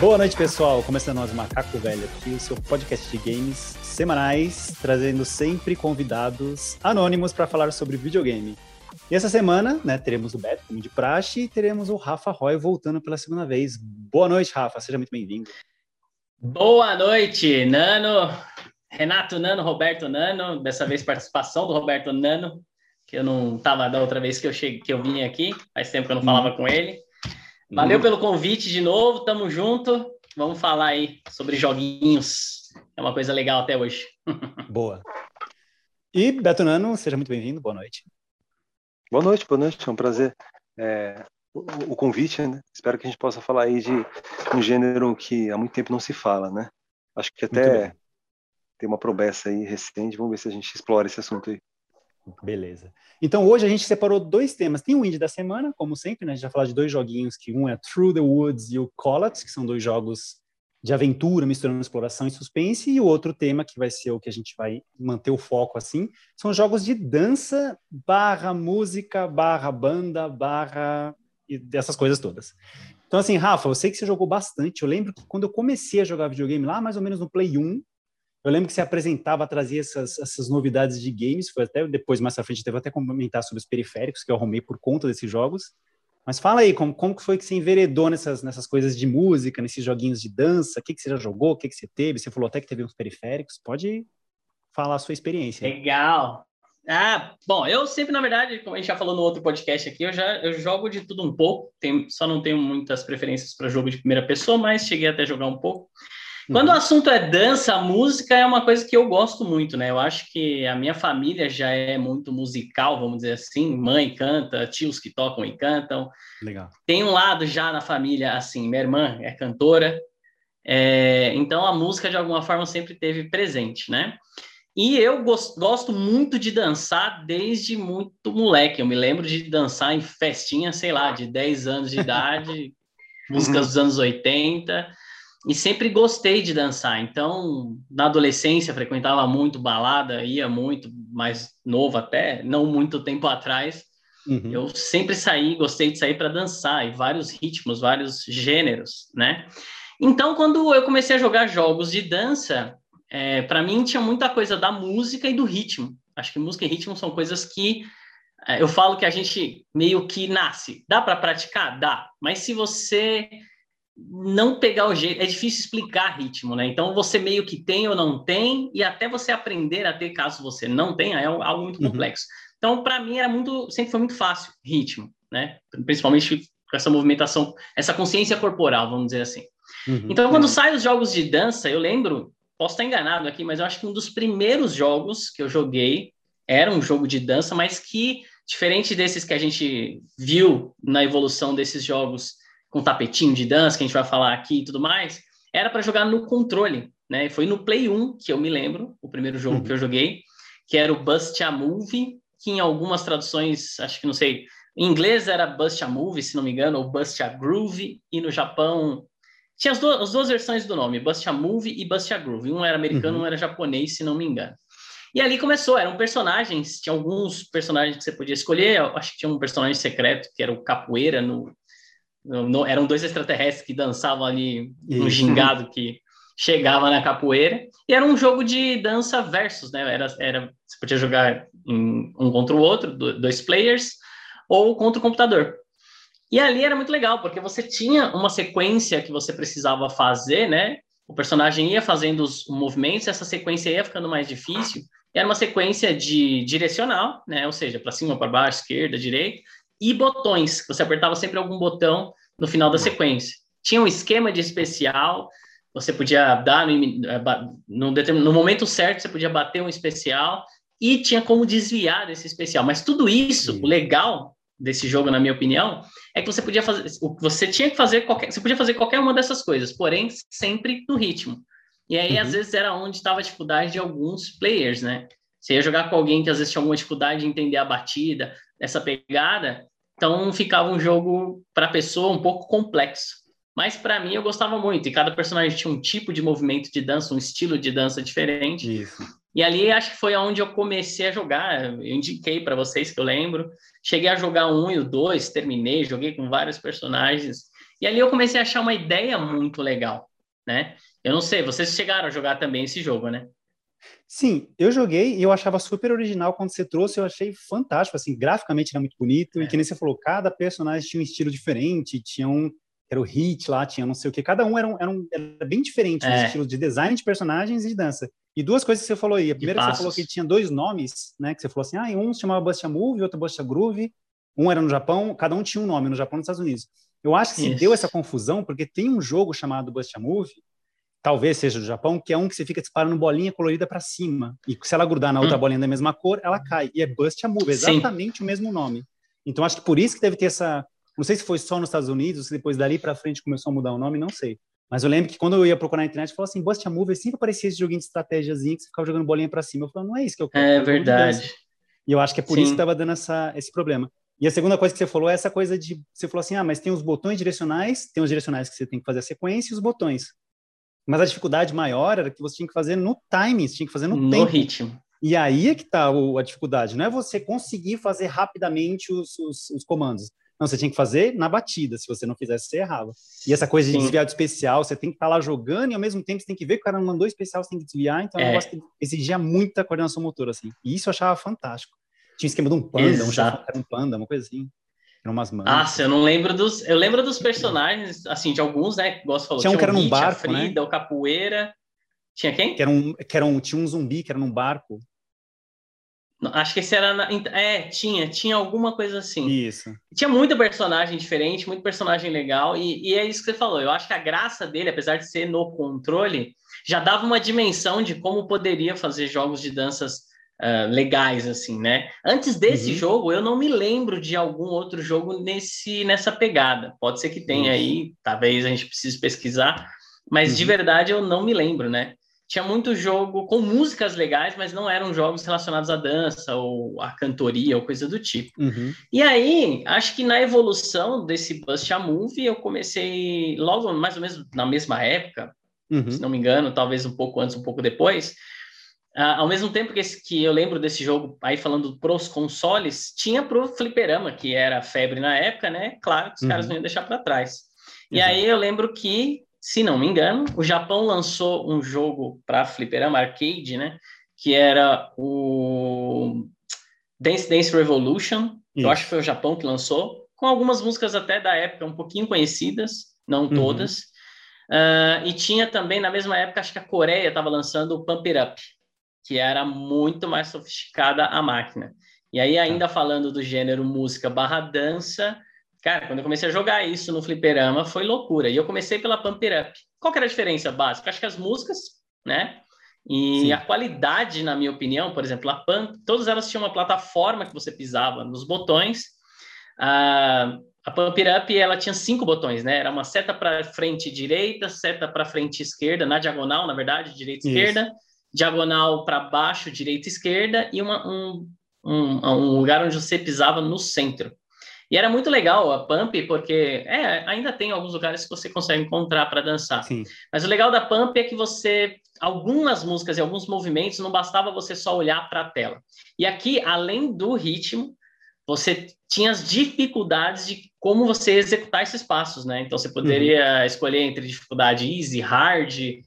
Boa noite, pessoal. Começando nós Macaco Velho aqui, o seu podcast de games semanais, trazendo sempre convidados anônimos para falar sobre videogame. E essa semana, né, teremos o Beto, como de praxe, e teremos o Rafa Roy voltando pela segunda vez. Boa noite, Rafa. Seja muito bem-vindo. Boa noite, Nano. Renato Nano, Roberto Nano. Dessa vez participação do Roberto Nano, que eu não estava da outra vez que eu cheguei, que eu vim aqui. Faz tempo que eu não falava hum. com ele. Valeu hum. pelo convite de novo, tamo junto. Vamos falar aí sobre joguinhos. É uma coisa legal até hoje. Boa. E Beto Nano, seja muito bem-vindo, boa noite. Boa noite, boa noite, é um prazer. É, o, o, convite, né? Espero que a gente possa falar aí de um gênero que há muito tempo não se fala, né? Acho que até tem uma promessa aí recente, vamos ver se a gente explora esse assunto aí. Beleza. Então hoje a gente separou dois temas. Tem o indie da semana, como sempre, né? A gente vai falar de dois joguinhos, que um é Through the Woods e o Collat, que são dois jogos de aventura, misturando exploração e suspense, e o outro tema, que vai ser o que a gente vai manter o foco assim, são jogos de dança barra música, barra banda, barra e dessas coisas todas. Então assim, Rafa, eu sei que você jogou bastante, eu lembro que quando eu comecei a jogar videogame lá, mais ou menos no Play 1, eu lembro que você apresentava, trazia essas, essas novidades de games, foi até depois, mais à frente, teve até comentar sobre os periféricos que eu arrumei por conta desses jogos. Mas fala aí, como, como foi que você enveredou nessas, nessas coisas de música, nesses joguinhos de dança? O que, que você já jogou? O que, que você teve? Você falou até que teve uns periféricos. Pode falar a sua experiência. Legal. Ah, bom, eu sempre, na verdade, como a gente já falou no outro podcast aqui, eu já eu jogo de tudo um pouco. Tem, só não tenho muitas preferências para jogo de primeira pessoa, mas cheguei até a jogar um pouco. Quando o uhum. assunto é dança, música é uma coisa que eu gosto muito, né? Eu acho que a minha família já é muito musical, vamos dizer assim. Mãe canta, tios que tocam e cantam. Legal. Tem um lado já na família, assim, minha irmã é cantora, é, então a música de alguma forma sempre teve presente, né? E eu gosto, gosto muito de dançar desde muito moleque. Eu me lembro de dançar em festinha, sei lá, de 10 anos de idade, músicas dos anos 80 e sempre gostei de dançar. Então, na adolescência, frequentava muito balada, ia muito, mais novo até, não muito tempo atrás. Uhum. Eu sempre saí, gostei de sair para dançar, e vários ritmos, vários gêneros, né? Então, quando eu comecei a jogar jogos de dança, é, para mim tinha muita coisa da música e do ritmo. Acho que música e ritmo são coisas que é, eu falo que a gente meio que nasce. Dá para praticar? Dá. Mas se você não pegar o jeito, é difícil explicar ritmo, né? Então você meio que tem ou não tem, e até você aprender a ter, caso você não tenha, é algo muito uhum. complexo. Então, para mim, era muito, sempre foi muito fácil ritmo, né? Principalmente com essa movimentação, essa consciência corporal, vamos dizer assim. Uhum. Então, quando uhum. saem os jogos de dança, eu lembro, posso estar enganado aqui, mas eu acho que um dos primeiros jogos que eu joguei era um jogo de dança, mas que, diferente desses que a gente viu na evolução desses jogos com tapetinho de dança, que a gente vai falar aqui e tudo mais, era para jogar no controle, né? Foi no Play 1 que eu me lembro, o primeiro jogo uhum. que eu joguei, que era o Bust a Movie, que em algumas traduções, acho que não sei, em inglês era Bust a Movie, se não me engano, ou Bust a Groove, e no Japão tinha as, duas, as duas versões do nome, Bust a Movie e Bust a Groove. Um era americano, uhum. um era japonês, se não me engano. E ali começou, eram personagens, tinha alguns personagens que você podia escolher, acho que tinha um personagem secreto, que era o Capoeira no, no, eram dois extraterrestres que dançavam ali no gingado que chegava na capoeira. E era um jogo de dança versus, né? Era, era, você podia jogar em, um contra o outro, dois players, ou contra o computador. E ali era muito legal, porque você tinha uma sequência que você precisava fazer, né? O personagem ia fazendo os movimentos, essa sequência ia ficando mais difícil. Era uma sequência de direcional, né? Ou seja, para cima, para baixo, esquerda, direita, e botões. Você apertava sempre algum botão no final da sequência. Tinha um esquema de especial, você podia dar no, eh, no, no momento certo, você podia bater um especial e tinha como desviar desse especial. Mas tudo isso, Sim. o legal desse jogo, na minha opinião, é que você podia fazer, você tinha que fazer qualquer, você podia fazer qualquer uma dessas coisas, porém sempre no ritmo. E aí uhum. às vezes era onde estava a dificuldade de alguns players, né? Você ia jogar com alguém que às vezes tinha alguma dificuldade de entender a batida, essa pegada, então ficava um jogo para a pessoa um pouco complexo. Mas para mim eu gostava muito, e cada personagem tinha um tipo de movimento de dança, um estilo de dança diferente. Isso. E ali acho que foi onde eu comecei a jogar. Eu indiquei para vocês que eu lembro. Cheguei a jogar um e o dois, terminei, joguei com vários personagens. E ali eu comecei a achar uma ideia muito legal, né? Eu não sei, vocês chegaram a jogar também esse jogo, né? Sim, eu joguei e eu achava super original quando você trouxe, eu achei fantástico, assim, graficamente era muito bonito, é. e que nem você falou, cada personagem tinha um estilo diferente, tinha um, era o hit lá, tinha não sei o que, cada um era, um, era, um, era bem diferente é. no estilo de design de personagens e de dança. E duas coisas que você falou aí, a primeira que você falou que tinha dois nomes, né, que você falou assim, ah, um se chamava Busta Move, outro Busta Groove, um era no Japão, cada um tinha um nome, no Japão e nos Estados Unidos. Eu acho que se deu essa confusão, porque tem um jogo chamado Busta Move, talvez seja do Japão, que é um que você fica disparando bolinha colorida para cima. E se ela grudar na outra hum. bolinha da mesma cor, ela cai. E é Bust a Move, exatamente Sim. o mesmo nome. Então acho que por isso que deve ter essa. Não sei se foi só nos Estados Unidos, se depois dali para frente começou a mudar o nome, não sei. Mas eu lembro que quando eu ia procurar na internet, eu falava assim, Bust a Move, sempre aparecia esse joguinho de estratégiazinho que você ficava jogando bolinha para cima. Eu falava, não é isso que eu quero. É verdade. E eu acho que é por Sim. isso que estava dando essa, esse problema. E a segunda coisa que você falou é essa coisa de. Você falou assim, ah, mas tem os botões direcionais, tem os direcionais que você tem que fazer a sequência e os botões. Mas a dificuldade maior era que você tinha que fazer no timing, você tinha que fazer no, no tempo. ritmo. E aí é que está a dificuldade. Não é você conseguir fazer rapidamente os, os, os, comandos. Não, você tinha que fazer na batida. Se você não fizesse, você errava. E essa coisa de Sim. desviar do especial, você tem que estar tá lá jogando e ao mesmo tempo você tem que ver que o cara não mandou especial, você tem que desviar. Então é é. negócio que exigia muita coordenação motora, assim. E isso eu achava fantástico. Tinha esquema de um panda, Exato. um era um panda, uma coisa assim. Eram umas mãos. Ah, eu não lembro dos. Eu lembro dos personagens, assim, de alguns, né? Você falou. Tinha um que era num barco. A Frida, né? o Capoeira. Tinha quem? Que era um, que era um, tinha um zumbi que era num barco. Acho que esse era. Na, é, tinha, tinha alguma coisa assim. Isso. Tinha muito personagem diferente, muito personagem legal, e, e é isso que você falou. Eu acho que a graça dele, apesar de ser no controle, já dava uma dimensão de como poderia fazer jogos de danças uh, legais, assim, né? Antes desse uhum. jogo, eu não me lembro de algum outro jogo nesse, nessa pegada. Pode ser que tenha uhum. aí, talvez a gente precise pesquisar, mas uhum. de verdade eu não me lembro, né? Tinha muito jogo com músicas legais, mas não eram jogos relacionados à dança ou à cantoria ou coisa do tipo. Uhum. E aí, acho que na evolução desse Bust a Movie, eu comecei logo mais ou menos na mesma época, uhum. se não me engano, talvez um pouco antes, um pouco depois, Uh, ao mesmo tempo que, esse, que eu lembro desse jogo, aí falando pros consoles, tinha pro fliperama, que era febre na época, né? Claro que os uhum. caras não iam deixar para trás. E aí eu lembro que, se não me engano, o Japão lançou um jogo para fliperama arcade, né? Que era o Dance Dance Revolution. Isso. Eu acho que foi o Japão que lançou, com algumas músicas até da época um pouquinho conhecidas, não uhum. todas. Uh, e tinha também, na mesma época, acho que a Coreia estava lançando o Pump It Up, que era muito mais sofisticada a máquina. E aí, ainda tá. falando do gênero música barra dança, cara, quando eu comecei a jogar isso no fliperama, foi loucura. E eu comecei pela Pump It Up. Qual que era a diferença básica? Acho que as músicas, né? E Sim. a qualidade, na minha opinião, por exemplo, a Pump, todas elas tinham uma plataforma que você pisava nos botões. A, a Pump It Up, ela tinha cinco botões, né? Era uma seta para frente direita, seta para frente esquerda, na diagonal, na verdade, direita e esquerda diagonal para baixo, direita e esquerda, e uma, um, um, um, lugar onde você pisava no centro. E era muito legal a Pump, porque é, ainda tem alguns lugares que você consegue encontrar para dançar. Sim. Mas o legal da Pump é que você, algumas músicas e alguns movimentos, não bastava você só olhar para a tela. E aqui, além do ritmo, você tinha as dificuldades de como você executar esses passos, né? Então você poderia uhum. escolher entre dificuldade easy, hard,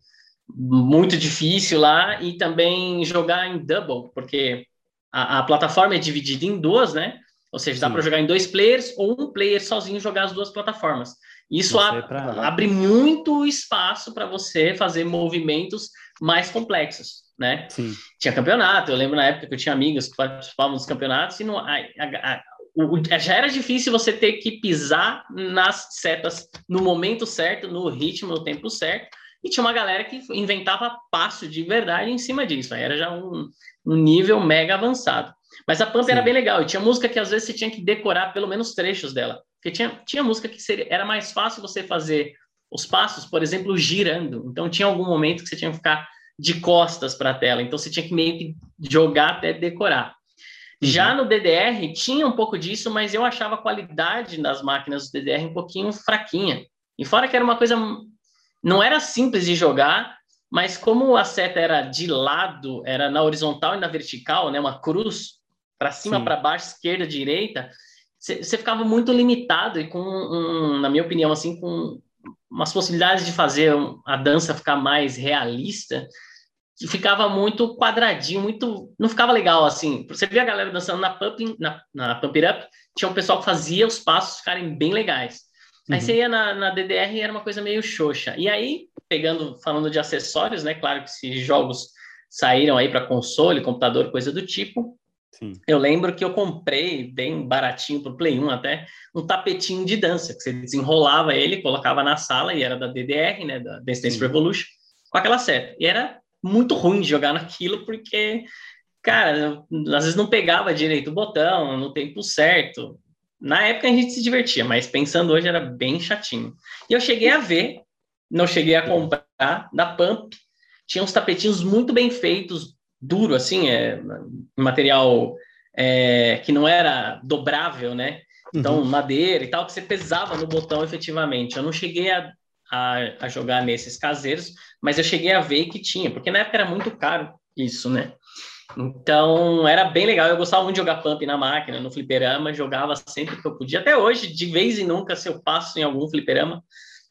muito difícil lá e também jogar em double, porque a, a plataforma é dividida em duas, né? Ou seja, dá para jogar em dois players ou um player sozinho jogar as duas plataformas. Isso a, pra... abre muito espaço para você fazer movimentos mais complexos, né? Sim. Tinha campeonato, eu lembro na época que eu tinha amigos que participavam dos campeonatos e não, a, a, o, já era difícil você ter que pisar nas setas no momento certo, no ritmo, no tempo certo, e tinha uma galera que inventava passo de verdade em cima disso. Aí era já um, um nível mega avançado. Mas a Pump Sim. era bem legal. E tinha música que às vezes você tinha que decorar pelo menos trechos dela. Porque tinha, tinha música que seria, era mais fácil você fazer os passos, por exemplo, girando. Então tinha algum momento que você tinha que ficar de costas para a tela. Então você tinha que meio que jogar até decorar. Uhum. Já no DDR tinha um pouco disso, mas eu achava a qualidade das máquinas do DDR um pouquinho fraquinha. E fora que era uma coisa não era simples de jogar, mas como a seta era de lado, era na horizontal e na vertical, né, uma cruz para cima, para baixo, esquerda, direita, você ficava muito limitado e com, um, na minha opinião, assim, com umas possibilidades de fazer a dança ficar mais realista, que ficava muito quadradinho, muito. Não ficava legal assim. Você via a galera dançando na Pump, na, na Pump It Up, tinha um pessoal que fazia os passos ficarem bem legais. Aí uhum. você ia na, na DDR e era uma coisa meio xoxa. E aí, pegando, falando de acessórios, né? Claro que esses jogos saíram aí para console, computador, coisa do tipo. Sim. Eu lembro que eu comprei, bem baratinho para o Play 1 até, um tapetinho de dança, que você desenrolava ele, colocava na sala, e era da DDR, né, da Dance Dance Revolution, com aquela seta. E era muito ruim de jogar naquilo, porque, cara, às vezes não pegava direito o botão, no tempo certo. Na época a gente se divertia, mas pensando hoje era bem chatinho. E eu cheguei a ver, não cheguei a comprar, da Pump, tinha uns tapetinhos muito bem feitos, duro, assim, é, material é, que não era dobrável, né? Então, uhum. madeira e tal, que você pesava no botão efetivamente. Eu não cheguei a, a, a, jogar nesses caseiros, mas eu cheguei a ver que tinha, porque na época era muito caro isso, né? Então, era bem legal. Eu gostava muito de jogar pump na máquina, no fliperama, jogava sempre que eu podia. Até hoje, de vez em nunca, se eu passo em algum fliperama,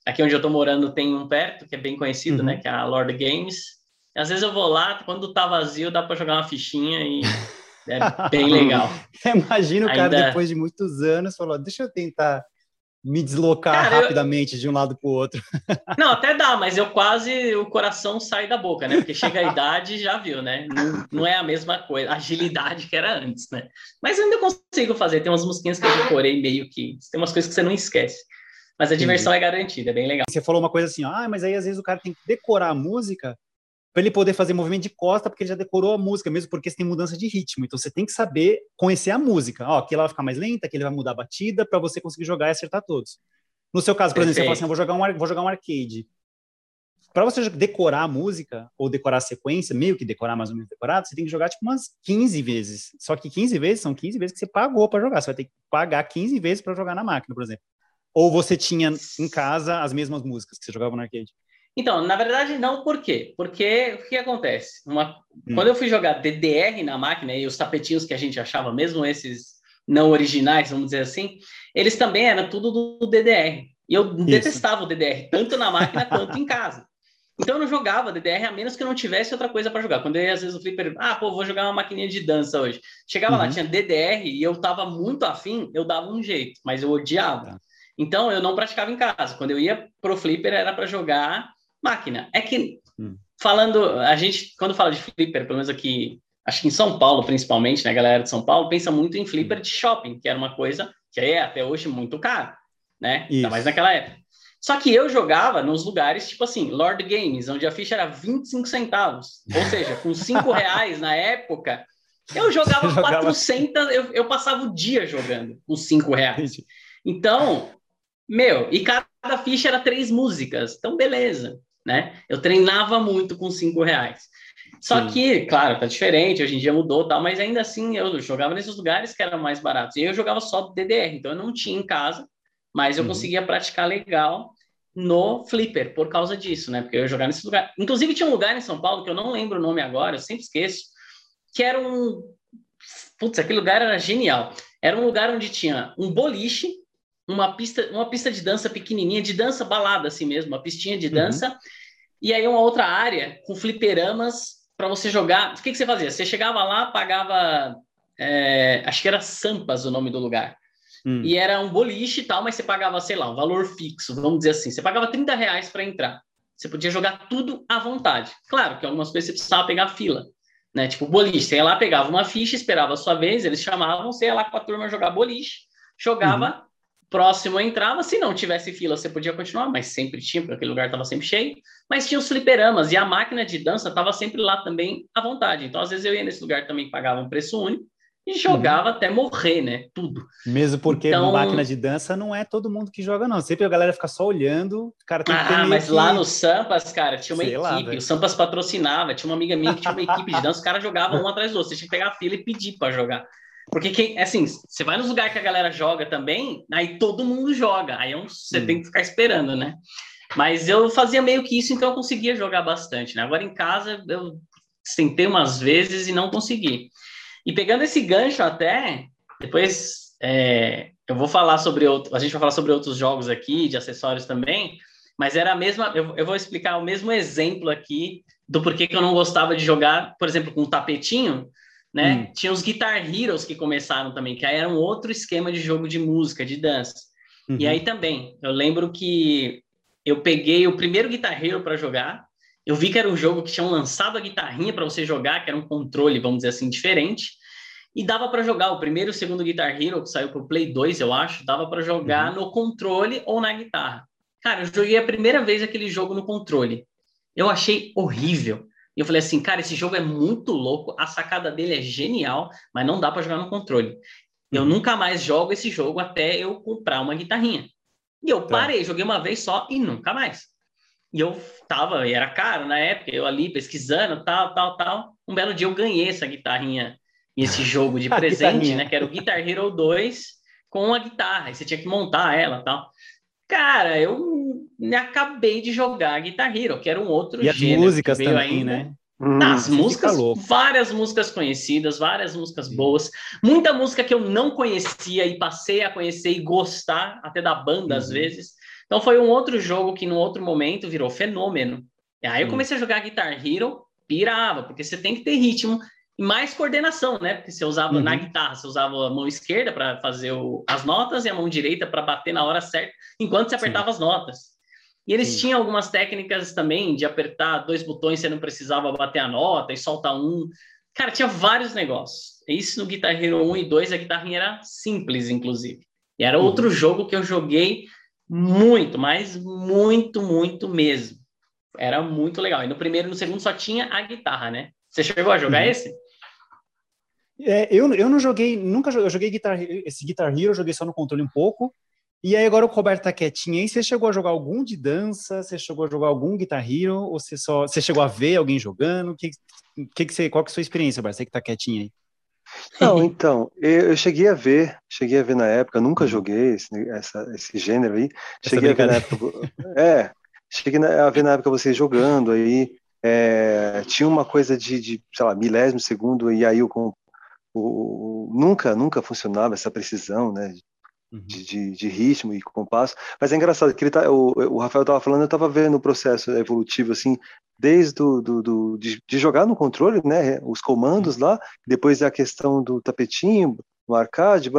aqui onde eu tô morando tem um perto, que é bem conhecido, uhum. né? Que é a Lord Games. Às vezes eu vou lá, quando tá vazio, dá para jogar uma fichinha e é bem legal. Imagina o cara, Ainda... depois de muitos anos, falou: deixa eu tentar me deslocar cara, rapidamente eu... de um lado para o outro. Não, até dá, mas eu quase o coração sai da boca, né? Porque chega a idade já viu, né? Não, não é a mesma coisa, agilidade que era antes, né? Mas eu ainda consigo fazer. Tem umas musiquinhas que eu decorei meio que. Tem umas coisas que você não esquece. Mas a diversão é garantida, é bem legal. Você falou uma coisa assim, ah, mas aí às vezes o cara tem que decorar a música para ele poder fazer movimento de costa, porque ele já decorou a música, mesmo porque você tem mudança de ritmo. Então você tem que saber conhecer a música. Ó, que ela vai ficar mais lenta, que ele vai mudar a batida para você conseguir jogar e acertar todos. No seu caso, por Perfeito. exemplo, você fala assim, vou jogar um, vou jogar um arcade. Para você decorar a música ou decorar a sequência, meio que decorar mais ou menos decorado, você tem que jogar tipo umas 15 vezes. Só que 15 vezes são 15 vezes que você pagou para jogar. Você vai ter que pagar 15 vezes para jogar na máquina, por exemplo. Ou você tinha em casa as mesmas músicas que você jogava no arcade. Então, na verdade, não, por quê? Porque o que acontece? Uma, hum. Quando eu fui jogar DDR na máquina e os tapetinhos que a gente achava, mesmo esses não originais, vamos dizer assim, eles também eram tudo do DDR. E eu Isso. detestava o DDR, tanto na máquina quanto em casa. Então eu não jogava DDR a menos que eu não tivesse outra coisa para jogar. Quando eu ia, às vezes, o flipper, ah, pô, vou jogar uma maquininha de dança hoje. Chegava uhum. lá, tinha DDR e eu tava muito afim, eu dava um jeito, mas eu odiava. Tá. Então eu não praticava em casa. Quando eu ia pro flipper era para jogar máquina. É que, hum. falando, a gente, quando fala de flipper, pelo menos aqui, acho que em São Paulo, principalmente, né, galera de São Paulo, pensa muito em flipper hum. de shopping, que era uma coisa que é até hoje muito caro, né? Isso. Ainda mais naquela época. Só que eu jogava nos lugares, tipo assim, Lord Games, onde a ficha era 25 centavos. Ou seja, com 5 reais na época, eu jogava, jogava... 400, eu, eu passava o dia jogando com 5 reais. Então, meu, e cada ficha era três músicas. Então, beleza né? Eu treinava muito com cinco reais. Só Sim. que, claro, tá diferente, hoje em dia mudou tal, mas ainda assim eu jogava nesses lugares que eram mais baratos. E eu jogava só DDR, então eu não tinha em casa, mas eu uhum. conseguia praticar legal no Flipper por causa disso, né? Porque eu ia jogar nesse lugar. Inclusive tinha um lugar em São Paulo que eu não lembro o nome agora, eu sempre esqueço, que era um Putz, aquele lugar era genial. Era um lugar onde tinha um boliche uma pista, uma pista de dança pequenininha, de dança balada assim mesmo, uma pistinha de dança, uhum. e aí uma outra área com fliperamas para você jogar. O que, que você fazia? Você chegava lá, pagava, é, acho que era Sampas o nome do lugar. Hum. E era um boliche e tal, mas você pagava, sei lá, um valor fixo, vamos dizer assim. Você pagava 30 reais para entrar. Você podia jogar tudo à vontade. Claro que algumas coisas você precisava pegar fila. Né? Tipo, boliche, você ia lá, pegava uma ficha, esperava a sua vez, eles chamavam, você ia lá com a turma jogar boliche, jogava, uhum próximo entrava, se não tivesse fila, você podia continuar, mas sempre tinha, porque aquele lugar estava sempre cheio. Mas tinha os fliperamas e a máquina de dança estava sempre lá também à vontade. Então, às vezes, eu ia nesse lugar também pagava um preço único e jogava uhum. até morrer, né? Tudo. Mesmo porque então... máquina de dança não é todo mundo que joga, não. Sempre a galera fica só olhando, o cara tem ah, que mas que... lá no Sampas, cara, tinha uma Sei equipe, lá, o Sampas patrocinava, tinha uma amiga minha que tinha uma equipe de dança, os caras jogavam um atrás do outro, você tinha que pegar a fila e pedir para jogar. Porque quem, assim, você vai nos lugares que a galera joga também, aí todo mundo joga. Aí é um, você hum. tem que ficar esperando, né? Mas eu fazia meio que isso, então eu conseguia jogar bastante, né? Agora em casa eu tentei umas vezes e não consegui. E pegando esse gancho até, depois é, eu vou falar sobre outro, a gente vai falar sobre outros jogos aqui, de acessórios também, mas era a mesma, eu, eu vou explicar o mesmo exemplo aqui do porquê que eu não gostava de jogar, por exemplo, com um tapetinho, né? Hum. Tinha os Guitar Heroes que começaram também, que aí era um outro esquema de jogo de música, de dança. Uhum. E aí também, eu lembro que eu peguei o primeiro Guitar Hero para jogar, eu vi que era um jogo que tinham lançado a guitarrinha para você jogar, que era um controle, vamos dizer assim, diferente. E dava para jogar o primeiro e o segundo Guitar Hero, que saiu para o Play 2, eu acho, dava para jogar uhum. no controle ou na guitarra. Cara, eu joguei a primeira vez aquele jogo no controle. Eu achei horrível. E eu falei assim, cara, esse jogo é muito louco, a sacada dele é genial, mas não dá para jogar no controle. Eu uhum. nunca mais jogo esse jogo até eu comprar uma guitarrinha. E eu tá. parei, joguei uma vez só e nunca mais. E eu tava, e era caro na época, eu ali pesquisando, tal, tal, tal. Um belo dia eu ganhei essa guitarrinha e esse jogo de presente, né? Que era o Guitar Hero 2 com a guitarra. E você tinha que montar ela tal. Cara, eu me acabei de jogar Guitar Hero, que era um outro e gênero. as músicas também, ainda. né? Hum, As músicas, várias músicas conhecidas, várias músicas boas, muita música que eu não conhecia e passei a conhecer e gostar até da banda uhum. às vezes. Então foi um outro jogo que no outro momento virou fenômeno. E aí eu hum. comecei a jogar Guitar Hero, pirava, porque você tem que ter ritmo e mais coordenação, né? Porque você usava uhum. na guitarra, você usava a mão esquerda para fazer o, as notas e a mão direita para bater na hora certa, enquanto você apertava Sim. as notas. E eles Sim. tinham algumas técnicas também de apertar dois botões, você não precisava bater a nota e soltar um. Cara, tinha vários negócios. Isso no Guitar Hero 1 e 2, a guitarrinha era simples, inclusive. E era uhum. outro jogo que eu joguei muito, mas muito, muito mesmo. Era muito legal. E no primeiro e no segundo só tinha a guitarra, né? Você chegou a jogar uhum. esse? É, eu, eu não joguei, nunca joguei, eu joguei guitar, esse Guitar Hero, eu joguei só no controle um pouco. E aí agora o Roberto tá quietinho aí, você chegou a jogar algum de dança? Você chegou a jogar algum Guitar Hero? Ou você só, você chegou a ver alguém jogando? Que, que, que você, qual que é a sua experiência, Roberto? Você que tá quietinho aí. Não, então, eu, cheguei a ver, cheguei a ver na época, nunca uhum. joguei esse, essa, esse gênero aí. Cheguei a ver na época. É, cheguei a ver na época vocês jogando aí. É, tinha uma coisa de, de, sei lá, milésimo segundo, e aí o, o, nunca, nunca funcionava essa precisão, né? Uhum. De, de, de, ritmo e compasso. Mas é engraçado que ele tá, o, o Rafael estava falando, eu estava vendo o processo evolutivo assim, desde do, do, do de, de, jogar no controle, né, os comandos uhum. lá, depois a questão do tapetinho, no arcade,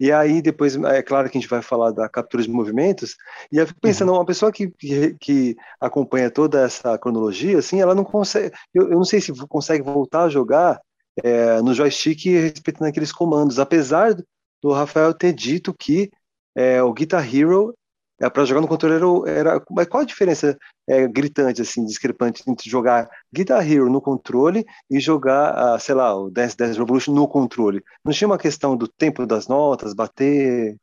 e aí depois, é claro que a gente vai falar da captura de movimentos, e eu fico pensando, uhum. uma pessoa que, que, que, acompanha toda essa cronologia, assim, ela não consegue, eu, eu não sei se consegue voltar a jogar é, no joystick respeitando aqueles comandos, apesar do Rafael ter dito que é, o Guitar Hero é, para jogar no controle era, era, mas qual a diferença é, gritante assim discrepante entre jogar Guitar Hero no controle e jogar sei lá o Dance Dance Revolution no controle? Não tinha uma questão do tempo das notas bater?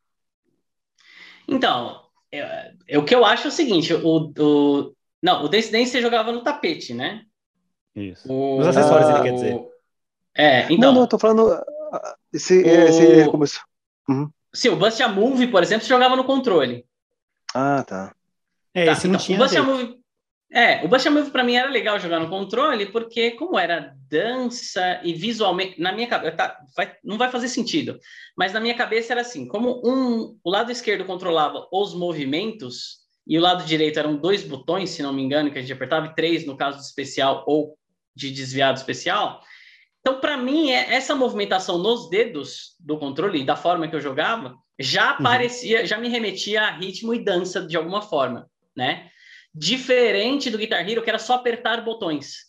Então é, é o que eu acho é o seguinte o, o não o Dance Dance você jogava no tapete né? Isso. O, os acessórios ele quer dizer é então não não eu tô falando esse, o... esse começou Uhum. Sim, o Bust a Move, por exemplo, você jogava no controle. Ah, tá. É, tá, esse então, não tinha. O Bust a Move, é, o Bust a Move para mim era legal jogar no controle, porque como era dança e visualmente, na minha cabeça, tá, vai, não vai fazer sentido, mas na minha cabeça era assim, como um, o lado esquerdo controlava os movimentos e o lado direito eram dois botões, se não me engano, que a gente apertava, e três no caso do especial ou de desviado especial, então, para mim, é, essa movimentação nos dedos do controle, da forma que eu jogava, já uhum. parecia, já me remetia a ritmo e dança de alguma forma, né? Diferente do Guitar Hero, que era só apertar botões.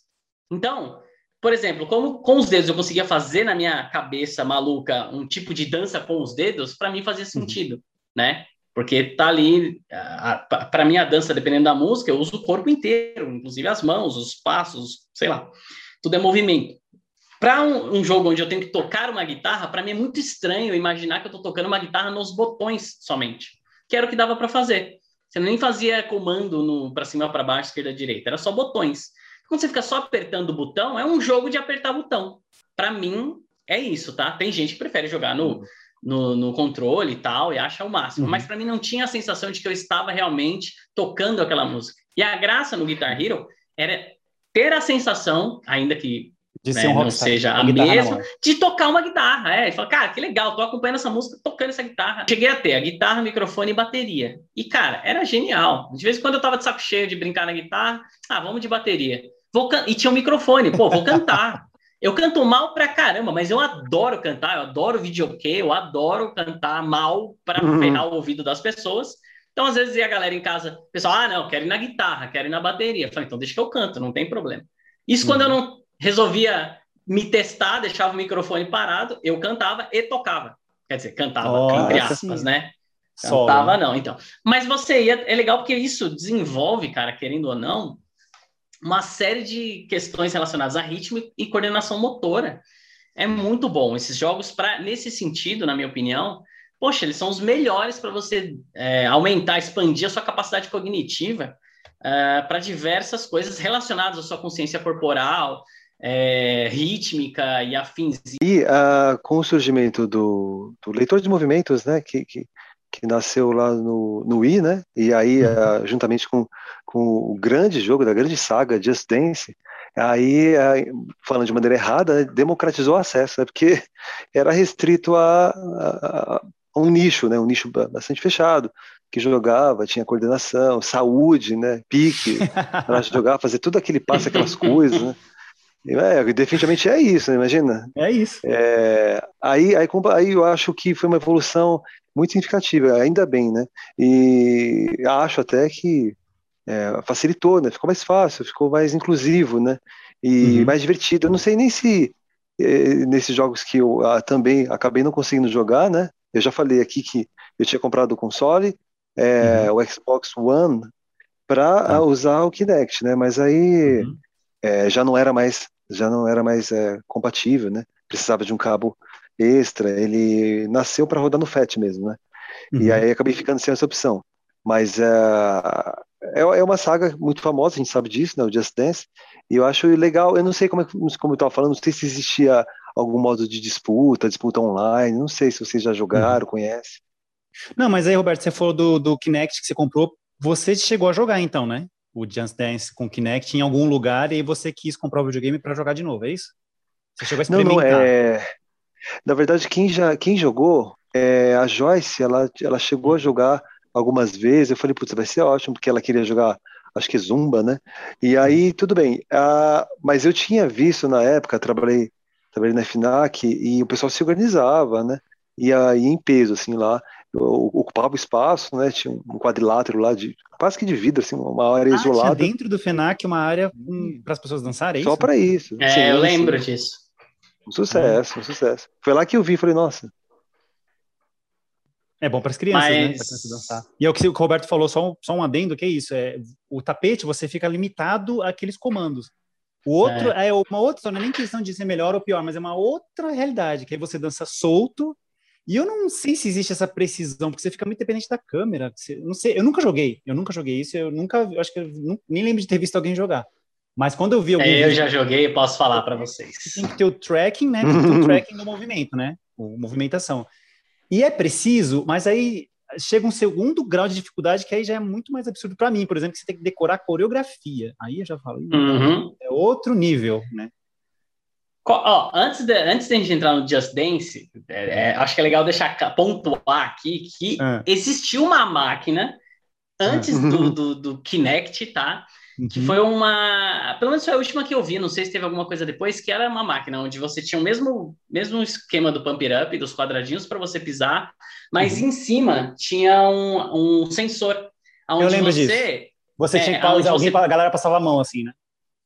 Então, por exemplo, como com os dedos eu conseguia fazer na minha cabeça maluca um tipo de dança com os dedos, para mim fazia uhum. sentido, uhum. né? Porque tá ali, para mim a dança, dependendo da música, eu uso o corpo inteiro, inclusive as mãos, os passos, sei lá, tudo é movimento. Para um, um, jogo onde eu tenho que tocar uma guitarra, para mim é muito estranho imaginar que eu estou tocando uma guitarra nos botões somente, que era o que dava para fazer. Você nem fazia comando para cima, para baixo, esquerda, direita, era só botões. Quando você fica só apertando o botão, é um jogo de apertar botão. Para mim, é isso, tá? Tem gente que prefere jogar no, no, no controle e tal, e acha o máximo. Uhum. Mas para mim não tinha a sensação de que eu estava realmente tocando aquela música. E a graça no Guitar Hero era ter a sensação, ainda que De né? ser um não seja a mesma, de tocar uma guitarra. É, e fala, cara, que legal, tô acompanhando essa música, tocando essa guitarra. Cheguei a ter a guitarra, microfone e bateria. E, cara, era genial. De vez em quando eu tava de saco cheio de brincar na guitarra, ah, vamos de bateria. Vou can... E tinha um microfone, pô, vou cantar. Eu canto mal pra caramba, mas eu adoro cantar, eu adoro videokê, eu adoro cantar mal para uhum. ferrar o ouvido das pessoas. Então, às vezes, a galera em casa, pessoal, ah, não, quero ir na guitarra, quero ir na bateria. Eu falei, então deixa que eu canto, não tem problema. Isso uhum. quando eu não resolvia me testar, deixava o microfone parado, eu cantava e tocava. Quer dizer, cantava, oh, entre aspas, sim. né? Cantava, não, então. Mas você ia, é legal porque isso desenvolve, cara, querendo ou não, uma série de questões relacionadas a ritmo e coordenação motora. É muito bom. Esses jogos, pra, nesse sentido, na minha opinião, poxa, eles são os melhores para você é, aumentar, expandir a sua capacidade cognitiva é, para diversas coisas relacionadas à sua consciência corporal, é, rítmica e afins. E uh, com o surgimento do, do leitor de movimentos, né, que, que, que nasceu lá no, no Wii, né, e aí uh, juntamente com, com o grande jogo da grande saga Just Dance, aí, uh, falando de maneira errada, democratizou o acesso, né, porque era restrito a, a, a um nicho, né, um nicho bastante fechado, que jogava, tinha coordenação, saúde, né, pique, para jogar, fazer tudo aquele passe, aquelas coisas, né. É, definitivamente é isso, né? imagina. É isso. É, aí, aí, aí eu acho que foi uma evolução muito significativa, ainda bem, né? E acho até que é, facilitou, né? Ficou mais fácil, ficou mais inclusivo, né? E uhum. mais divertido. Eu não sei nem se é, nesses jogos que eu ah, também acabei não conseguindo jogar, né? Eu já falei aqui que eu tinha comprado o console, é, uhum. o Xbox One, para ah. usar o Kinect, né? Mas aí uhum é, já não era mais já não era mais é, compatível, né? Precisava de um cabo extra. Ele nasceu para rodar no FAT mesmo, né? Uhum. E aí acabei ficando sem essa opção. Mas é, é, é, uma saga muito famosa, a gente sabe disso, né? O Just Dance. E eu acho legal. Eu não sei como, é, como eu estava falando, não sei se existia algum modo de disputa, disputa online. Não sei se vocês já jogaram, uhum. conhecem. Não, mas aí, Roberto, você falou do, do Kinect que você comprou. Você chegou a jogar, então, né? O Just Dance com Kinect em algum lugar e você quis comprar o videogame para jogar de novo, é isso? Você chegou a experimentar? Não, não, é... Na verdade, quem, já, quem jogou, é, a Joyce, ela, ela chegou a jogar algumas vezes, eu falei, putz, vai ser ótimo, porque ela queria jogar, acho que Zumba, né? E aí, tudo bem. Uh, mas eu tinha visto na época, trabalhei, trabalhei na FINAC, e o pessoal se organizava, né? E aí em peso, assim, lá ocupava o espaço, né? Tinha um quadrilátero lá de quase que de vidro, assim, uma área ah, isolada. dentro do FENAC uma área para as pessoas dançarem, é Só para isso. É, sim, eu sim. lembro disso. Um sucesso, um sucesso. Foi lá que eu vi, falei, nossa. É bom para as crianças, né, Mas... né? Para criança dançar. E é o que o Roberto falou, só um, só um adendo, que é isso, é o tapete você fica limitado àqueles comandos. O outro é, é uma outra, não é nem questão de ser melhor ou pior, mas é uma outra realidade, que aí você dança solto e eu não sei se existe essa precisão, porque você fica muito dependente da câmera. Você, não sei, eu nunca joguei, eu nunca joguei isso, eu nunca, eu acho que eu nem lembro de ter visto alguém jogar. Mas quando eu vi algum é, eu já joguei e posso falar para vocês. Tem que ter o tracking, né? Tem que ter o tracking do movimento, né? O movimentação. E é preciso, mas aí chega um segundo grau de dificuldade que aí já é muito mais absurdo para mim, por exemplo, que você tem que decorar coreografia. Aí eu já falo, uhum. é outro nível, né? Ó, antes, de, antes de a gente entrar no Just Dance, é, é, acho que é legal deixar pontuar aqui que é. existiu uma máquina antes é. do, do, do, Kinect, tá? Uhum. Que foi uma. Pelo menos foi a última que eu vi, não sei se teve alguma coisa depois, que era uma máquina onde você tinha o mesmo, mesmo esquema do Pump Up, dos quadradinhos para você pisar, mas uhum. em cima tinha um, um sensor. Onde eu lembro você, disso. Você tinha que pausar, alguém, você... a galera passava a mão assim, né?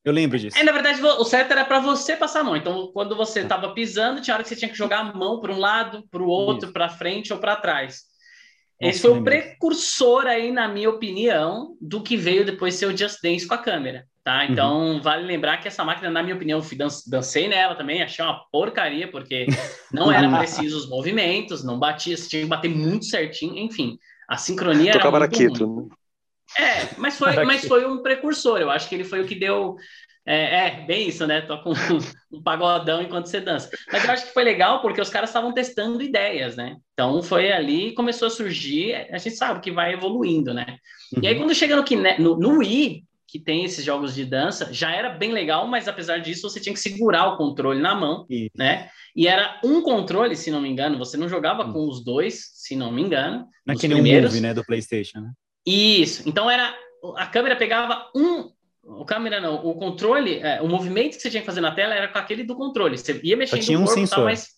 Eu lembro disso. É, na verdade, o certo era para você passar a mão. Então, quando você estava pisando, tinha hora que você tinha que jogar a mão para um lado, para o outro, para frente ou para trás. Nossa, Esse foi o precursor aí, na minha opinião, do que veio depois ser o Just Dance com a câmera, tá? Então, uhum. vale lembrar que essa máquina, na minha opinião, eu dancei nela também, achei uma porcaria, porque não era preciso os movimentos, não batia, você tinha que bater muito certinho, enfim. A sincronia Tocava era muito ruim. Né? É, mas foi, mas foi um precursor. Eu acho que ele foi o que deu. É, é bem isso, né? Toca um, um, pagodão enquanto você dança. Mas eu acho que foi legal porque os caras estavam testando ideias, né? Então foi ali e começou a surgir. A gente sabe que vai evoluindo, né? Uhum. E aí, uhum. quando chega no, no, no Wii, que tem esses jogos de dança, já era bem legal, mas apesar disso, você tinha que segurar o controle na mão, Isso. né? E era um controle, se não me engano, você não jogava com os dois, se não me engano. Naquele primeiros. Move, né, do PlayStation, né? Isso. Então era a câmera pegava um o câmera não, o controle, é, o movimento que você tinha que fazer na tela era com aquele do controle. Você ia mexendo tinha um corpo, sensor. Tal, mas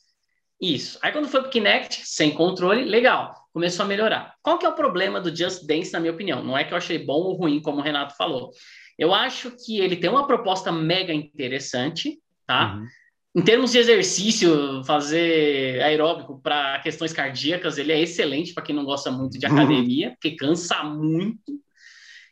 isso. Aí quando foi pro Kinect, sem controle, legal, começou a melhorar. Qual que é o problema do Just Dance, na minha opinião? Não é que eu achei bom ou ruim, como o Renato falou. Eu acho que ele tem uma proposta mega interessante, tá? Uhum. Em termos de exercício, fazer aeróbico para questões cardíacas, ele é excelente para quem não gosta muito de academia, porque cansa muito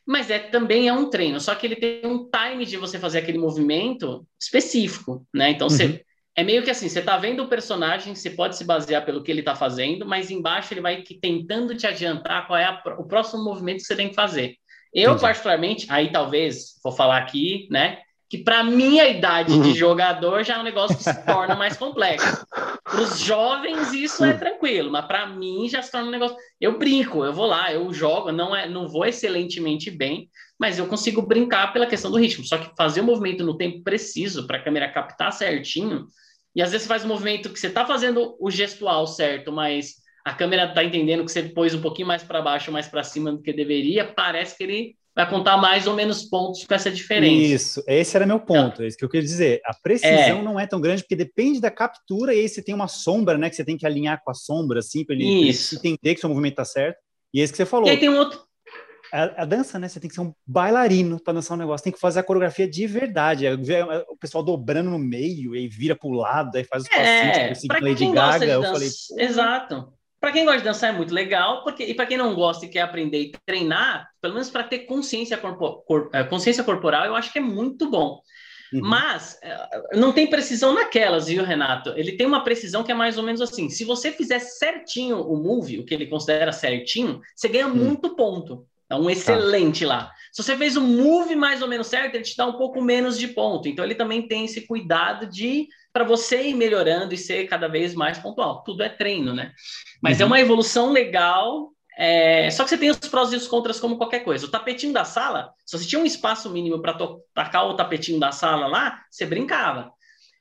mas é também é um treino, só que ele tem um time de você fazer aquele movimento específico, né? Então você uhum. é meio que assim, você tá vendo o personagem, você pode se basear pelo que ele tá fazendo, mas embaixo ele vai tentando te adiantar qual é a, o próximo movimento que você tem que fazer. Eu Entendi. particularmente, aí talvez vou falar aqui, né? Que para minha idade de uhum. jogador já é um negócio que se torna mais complexo. Para os jovens isso é tranquilo, mas para mim já se torna um negócio. Eu brinco, eu vou lá, eu jogo, não é, não vou excelentemente bem, mas eu consigo brincar pela questão do ritmo. Só que fazer o movimento no tempo preciso para a câmera captar certinho, e às vezes você faz um movimento que você está fazendo o gestual certo, mas a câmera está entendendo que você pôs um pouquinho mais para baixo, mais para cima do que deveria, parece que ele vai contar mais ou menos pontos com essa diferença. Isso, esse era meu ponto, é isso que eu queria dizer. A precisão é. não é tão grande, porque depende da captura, e aí você tem uma sombra, né, que você tem que alinhar com a sombra, assim, para ele, ele, entender que seu movimento tá certo. E esse que você falou. E aí tem um outro. A, a dança, né? Você tem que ser um bailarino para dançar um negócio, tem que fazer a coreografia de verdade. O pessoal dobrando no meio, e vira pro lado, aí faz os é, passinhos, tipo, Lady Gaga. Eu falei, Exato. Para quem gosta de dançar é muito legal, porque e para quem não gosta e quer aprender e treinar, pelo menos para ter consciência, corpo, cor, é, consciência corporal, eu acho que é muito bom. Uhum. Mas é, não tem precisão naquelas, viu, Renato? Ele tem uma precisão que é mais ou menos assim: se você fizer certinho o move, o que ele considera certinho, você ganha uhum. muito ponto. É um excelente tá. lá. Se você fez o move mais ou menos certo, ele te dá um pouco menos de ponto. Então ele também tem esse cuidado de para você ir melhorando e ser cada vez mais pontual. Tudo é treino, né? Mas é uhum. é uma evolução legal. É... Só que você tem os prós e os contras como qualquer coisa. O tapetinho da sala, se você tinha um espaço mínimo para tacar o tapetinho da sala lá, você brincava.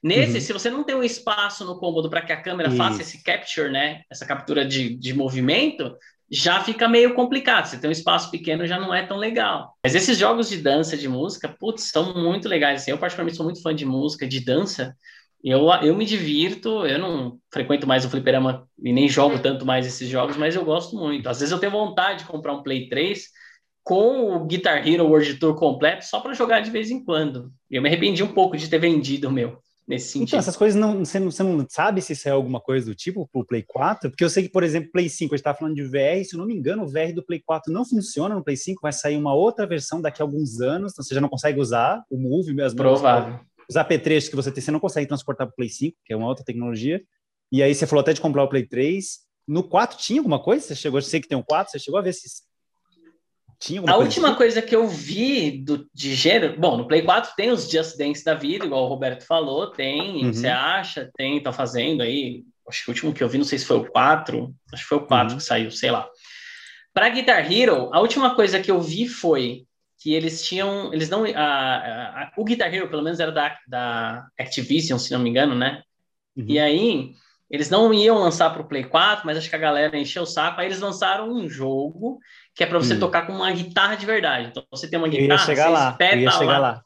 Nesse, uhum. se você não tem um espaço no cômodo para que a câmera Isso. faça esse capture, né? Essa captura de, de movimento, já fica meio complicado. Se tem um espaço pequeno, já não é tão legal. Mas esses jogos de dança, de música, putz, são muito legais. Assim, eu, particularmente, sou muito fã de música, de dança. Eu, eu me divirto, eu não frequento mais o fliperama e nem jogo tanto mais esses jogos, mas eu gosto muito. Às vezes eu tenho vontade de comprar um Play 3 com o Guitar Hero World Tour completo só para jogar de vez em quando. E eu me arrependi um pouco de ter vendido o meu nesse então, sentido. Então, essas coisas não você, não você não sabe se isso é alguma coisa do tipo pro Play 4? Porque eu sei que, por exemplo, Play 5, a gente tá falando de VR, se eu não me engano, o VR do Play 4 não funciona no Play 5, vai sair uma outra versão daqui a alguns anos, então você já não consegue usar o Move mesmo. Provável os apetrechos que você tem, você não consegue transportar para o Play 5, que é uma outra tecnologia. E aí você falou até de comprar o Play 3. No 4 tinha alguma coisa? Você chegou, eu sei que tem um 4, você chegou a ver se tinha alguma A coisa última assim? coisa que eu vi do, de gênero, bom, no Play 4 tem os Just Dance da vida, igual o Roberto falou, tem, uhum. você acha, tem, tá fazendo aí. Acho que o último que eu vi, não sei se foi o 4, acho que foi o 4 uhum. que saiu, sei lá. Para Guitar Hero, a última coisa que eu vi foi que eles tinham, eles não, a, a, a, o Guitar Hero pelo menos era da, da Activision, se não me engano, né? Uhum. E aí eles não iam lançar para o Play 4, mas acho que a galera encheu o saco. Aí eles lançaram um jogo que é para você uhum. tocar com uma guitarra de verdade. Então você tem uma guitarra, você lá, espeta lá. lá.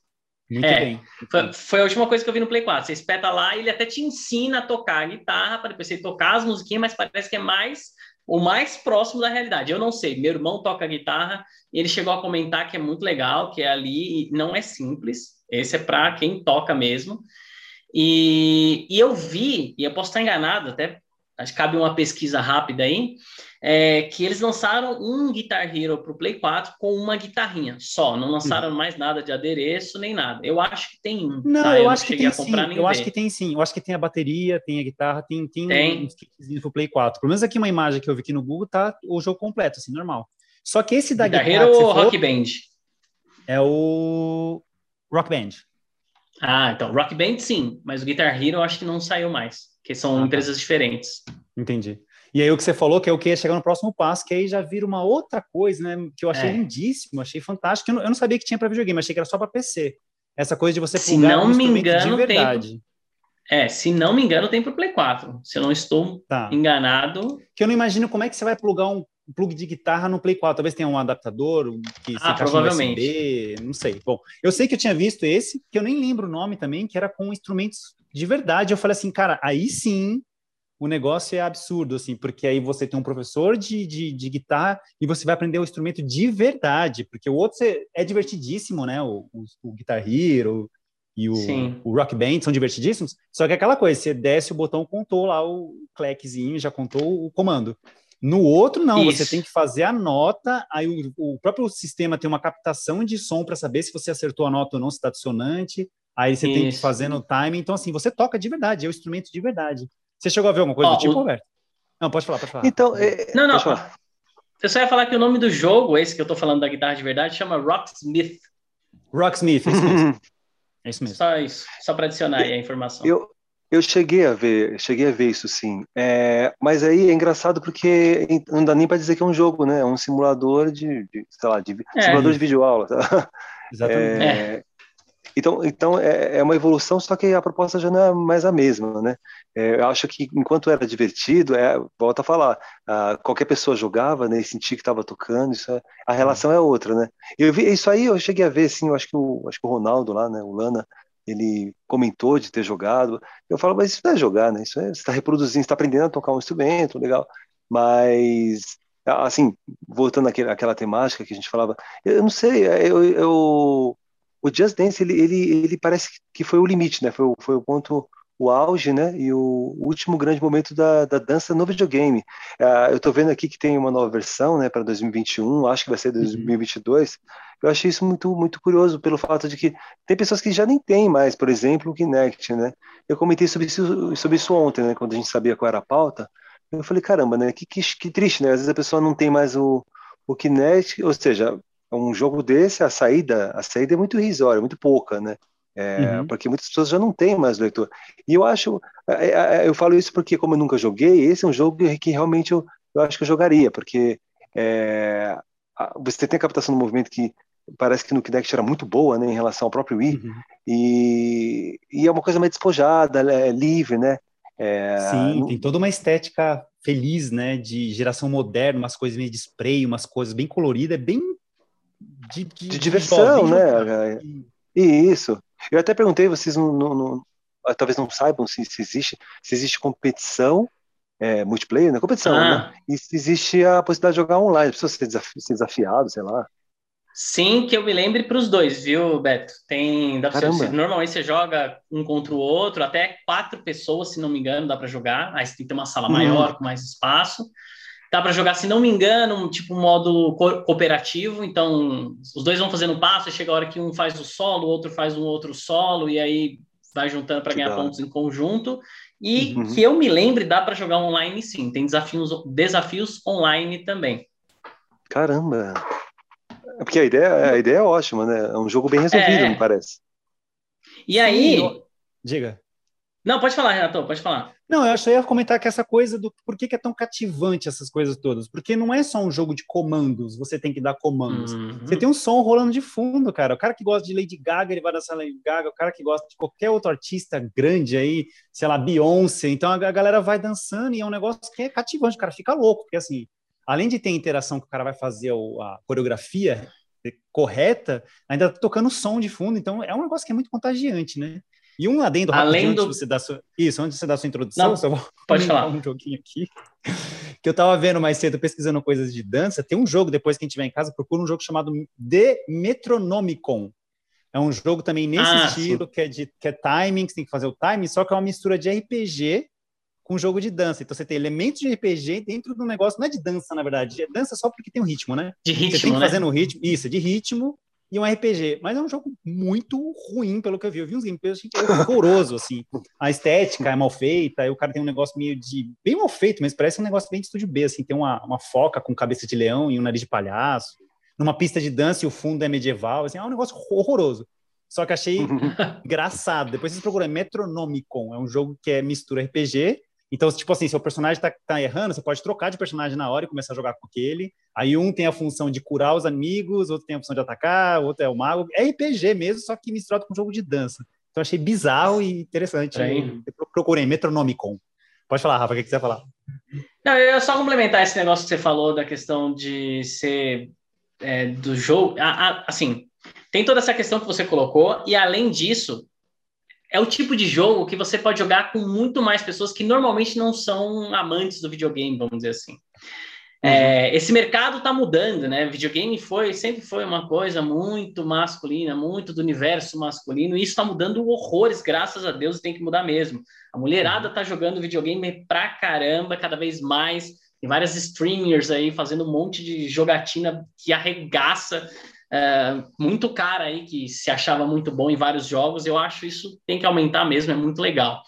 Muito é, bem. Foi, foi, a última coisa que eu vi no Play 4. Você espeta lá e ele até te ensina a tocar a guitarra para depois você tocar as musiquinhas, mas parece que é mais o mais próximo da realidade. Eu não sei, meu irmão toca guitarra e ele chegou a comentar que é muito legal, que é ali não é simples. Esse é para quem toca mesmo. E, e, eu vi, e eu posso estar enganado, até acho que cabe uma pesquisa rápida aí, é, que eles lançaram um Guitar Hero para o Play 4 com uma guitarrinha só, não lançaram mais nada de adereço nem nada. Eu acho que tem um. Não, tá? eu, eu, acho que tem sim. Eu ver. acho que tem sim. Eu acho que tem a bateria, tem a guitarra, tem, tem, tem. uns kitzinhos para o Play 4. Pelo menos aqui uma imagem que eu vi aqui no Google tá o jogo completo, assim, normal. Só que esse da Guitar, guitarra Hero ou Rock Band? É o Rock Band. Ah, então, Rock Band sim, mas o Guitar Hero eu acho que não saiu mais, que são ah, tá. empresas tá. diferentes. Entendi. E aí o que você falou que é o que ia chegar no próximo passo, que aí já vira uma outra coisa, né? Que eu achei é. lindíssimo, achei fantástico. Eu não, eu não sabia que tinha para videogame, achei que era só para PC. Essa coisa de você se não um me engano, de verdade. Tem... É, se não me engano, tem para o Play 4. Se eu não estou tá. enganado. Que eu não imagino como é que você vai plugar um plug de guitarra no Play 4. Talvez tenha um adaptador que ah, provavelmente. USB, não sei. Bom, eu sei que eu tinha visto esse, que eu nem lembro o nome também, que era com instrumentos de verdade. Eu falei assim, cara, aí sim o negócio é absurdo, assim, porque aí você tem um professor de, de, de, guitarra e você vai aprender o instrumento de verdade, porque o outro é divertidíssimo, né? O, o, o Guitar Hero e o, o, Rock Band são divertidíssimos, só que é aquela coisa, você desce o botão, contou lá o clequezinho, já contou o comando. No outro, não, Isso. você tem que fazer a nota, aí o, o próprio sistema tem uma captação de som para saber se você acertou a nota ou não, se está dissonante, aí você Isso. tem que fazer no time, então assim, você toca de verdade, é o instrumento de verdade. Você chegou a ver alguma coisa do tipo, o... Roberto? Não, pode falar, pode falar. Então, é... não, não. Eu só ia falar que o nome do jogo, esse que eu tô falando da guitarra de verdade, chama Rocksmith. Rocksmith, é isso mesmo. É isso mesmo. Só isso, só para adicionar aí a informação. Eu, eu cheguei a ver, cheguei a ver isso sim. É, mas aí é engraçado porque não dá nem para dizer que é um jogo, né? É um simulador de, de sei lá, de é. simulador de videoaula. Tá? Exatamente. É, então, então é, é, uma evolução, só que a proposta já não é mais a mesma, né? É, eu acho que enquanto era divertido, é, volta a falar, qualquer pessoa jogava, né, e sentia que estava tocando, isso é, a relação é outra, né? Eu vi isso aí, eu cheguei a ver, sim, eu acho que o, acho que o Ronaldo lá, né, o Lana, ele comentou de ter jogado. Eu falo, mas isso não é jogar, né? Isso é, você está reproduzindo, está aprendendo a tocar um instrumento, legal. Mas assim, voltando àquela temática que a gente falava, eu não sei, eu, eu o Just Dance ele, ele, ele parece que foi o limite, né? Foi, o, foi o ponto, o auge, né? E o último grande momento da, da dança no videogame. Uh, eu estou vendo aqui que tem uma nova versão, né? Para 2021, acho que vai ser 2022. Uhum. Eu achei isso muito muito curioso pelo fato de que tem pessoas que já nem têm mais, por exemplo, o Kinect, né? Eu comentei sobre isso, sobre isso ontem, né? Quando a gente sabia qual era a pauta. Eu falei, caramba, né? Que, que, que triste, né? Às vezes a pessoa não tem mais o, o Kinect, ou seja, um jogo desse, a saída, a saída é muito irrisória, muito pouca, né? É, uhum. Porque muitas pessoas já não têm mais leitor. E eu acho, é, é, é, eu falo isso porque como eu nunca joguei, esse é um jogo que realmente eu, eu acho que eu jogaria, porque é, você tem a captação do movimento que parece que no Kinect era muito boa, né, em relação ao próprio Wii, uhum. e, e, é uma coisa mais despojada, é livre, né? É, Sim, tem toda uma estética feliz, né, de geração moderna, umas coisas meio de spray, umas coisas bem coloridas, é bem de, de, de diversão, né? E isso. Eu até perguntei, vocês não, não, não talvez não saibam se, se, existe, se existe competição é, multiplayer, né? Competição, ah. né? E se existe a possibilidade de jogar online, precisa ser, desafi ser desafiado, sei lá. Sim, que eu me lembre para os dois, viu, Beto? Tem, dá você, normalmente você joga um contra o outro, até quatro pessoas, se não me engano, dá para jogar. Aí você tem que ter uma sala maior, com mais espaço. Dá para jogar, se não me engano, tipo um modo co cooperativo. Então, os dois vão fazendo passo, e chega a hora que um faz o solo, o outro faz um outro solo, e aí vai juntando para ganhar pontos em conjunto. E uhum. que eu me lembre, dá para jogar online sim. Tem desafios, desafios online também. Caramba! É porque a ideia, a ideia é ótima, né? É um jogo bem resolvido, é... me parece. E aí. Sim, Diga. Não, pode falar, Renato, pode falar. Não, eu acho ia comentar que essa coisa do por que, que, é tão cativante essas coisas todas. Porque não é só um jogo de comandos, você tem que dar comandos. Uhum. Você tem um som rolando de fundo, cara. O cara que gosta de Lady Gaga, ele vai dançar Lady Gaga. O cara que gosta de qualquer outro artista grande aí, sei lá, Beyoncé. Então a galera vai dançando e é um negócio que é cativante. O cara fica louco, porque assim, além de ter interação que o cara vai fazer a coreografia correta, ainda tá tocando som de fundo. Então é um negócio que é muito contagiante, né? E um adendo Além do... você dá sua... Isso, antes de você dar sua introdução, Não, só vou pode falar um joguinho aqui. Que eu tava vendo mais cedo, pesquisando coisas de dança. Tem um jogo, depois que a gente tiver em casa, procura um jogo chamado The Metronomicon. É um jogo também nesse ah, estilo, que é, de, que é timing, você tem que fazer o timing, só que é uma mistura de RPG com jogo de dança. Então você tem elementos de RPG dentro do negócio, não é de dança, na verdade, é dança só porque tem um ritmo, né? De ritmo, Você tem que né? fazer no ritmo, isso, de ritmo, e um RPG. Mas é um jogo muito ruim, pelo que eu vi. Eu vi uns gameplays, que é horroroso, assim. A estética é mal feita, aí o cara tem um negócio meio de... Bem mal feito, mas parece um negócio bem de estúdio B, assim. Tem uma, uma foca com cabeça de leão e um nariz de palhaço. Numa pista de dança e o fundo é medieval, assim. É um negócio horroroso. Só que achei engraçado. Depois vocês procuram, é Metronomicon. É um jogo que é mistura RPG Então, tipo assim, se o personagem tá, tá, errando, você pode trocar de personagem na hora e começar a jogar com aquele. Aí um tem a função de curar os amigos, outro tem a função de atacar, outro é o mago. É RPG mesmo, só que misturado com jogo de dança. Então achei bizarro e interessante. É. Procurei Metronomicon. Pode falar, Rafa, o que, que você vai falar? Não, eu ia só complementar esse negócio que você falou da questão de ser é, do jogo. assim, tem toda essa questão que você colocou, e além disso, é o tipo de jogo que você pode jogar com muito mais pessoas que normalmente não são amantes do videogame, vamos dizer assim. É, uhum. É, esse mercado está mudando, né? Videogame foi sempre foi uma coisa muito masculina, muito do universo masculino, e isso está mudando horrores, graças a Deus, tem que mudar mesmo. A mulherada está jogando videogame pra caramba, cada vez mais. Tem várias streamers aí fazendo um monte de jogatina que arregaça é, muito cara aí que se achava muito bom em vários jogos. Eu acho isso tem que aumentar mesmo, é muito legal.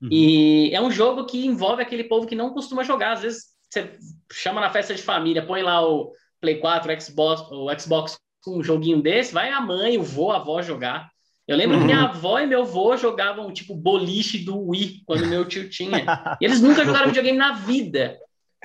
Uhum. E é um jogo que envolve aquele povo que não costuma jogar. Às vezes você chama na festa de família, põe lá o Play 4, o Xbox, o Xbox com um joguinho desse, vai a mãe, o vô, a avó jogar. Eu lembro uhum. que minha avó e meu avô jogavam tipo boliche do Wii quando meu tio tinha. E eles nunca jogaram videogame na vida.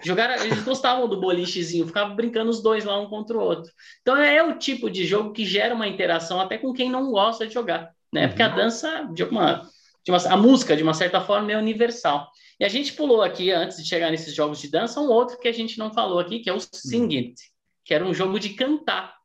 Jogaram, eles gostavam do bolichezinho, ficavam brincando os dois lá um contra o outro. Então é o tipo de jogo que gera uma interação até com quem não gosta de jogar, né? Porque a uhum. dança de uma, de uma a música de uma certa forma é universal. E a gente pulou aqui antes de chegar nesses jogos de dança um outro que a gente não falou aqui, que é o Sing It, que era um jogo de cantar.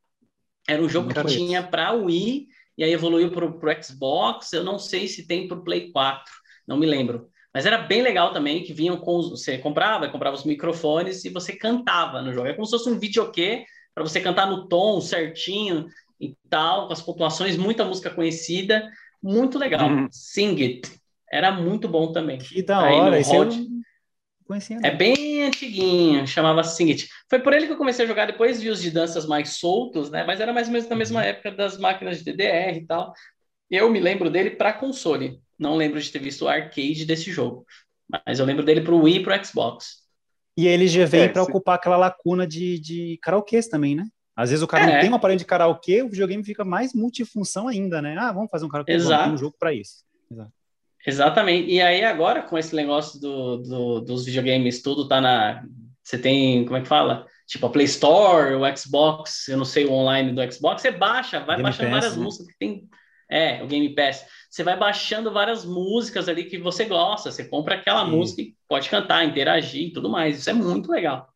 Era um jogo que tinha para Wii e aí evoluiu para o Xbox. Eu não sei se tem para o Play 4, não me lembro. Mas era bem legal também, que vinham com. Você comprava, comprava os microfones e você cantava no jogo. É como se fosse um videokê para você cantar no tom certinho e tal, com as pontuações, muita música conhecida. Muito legal. Uhum. Sing It. Era muito bom também. Que da hora. Esse Rod... Conhecia, é bem antiguinho, chamava Sing It. Foi por ele que eu comecei a jogar, depois vi os de danças mais soltos, né? Mas era mais ou menos na mesma uhum. época das máquinas de DDR e tal. Eu me lembro dele para console. Não lembro de ter visto o arcade desse jogo. Mas eu lembro dele para o Wii e para o Xbox. E ele já vem é, para ocupar aquela lacuna de, de karaokês também, né? Às vezes o cara é. não tem um aparelho de karaokê, o videogame fica mais multifunção ainda, né? Ah, vamos fazer um karaokê, Exato. Vamos, um jogo para isso. Exato. Exatamente. E aí agora, com esse negócio do, do, dos videogames, tudo tá na... Você tem, como é que fala? Tipo, a Play Store, o Xbox, eu não sei o online do Xbox, você baixa, vai Game baixando Pass, várias né? músicas que tem... É, o Game Pass você vai baixando várias músicas ali que você gosta. Você compra aquela Sim. música e pode cantar, interagir e tudo mais. Isso é muito legal.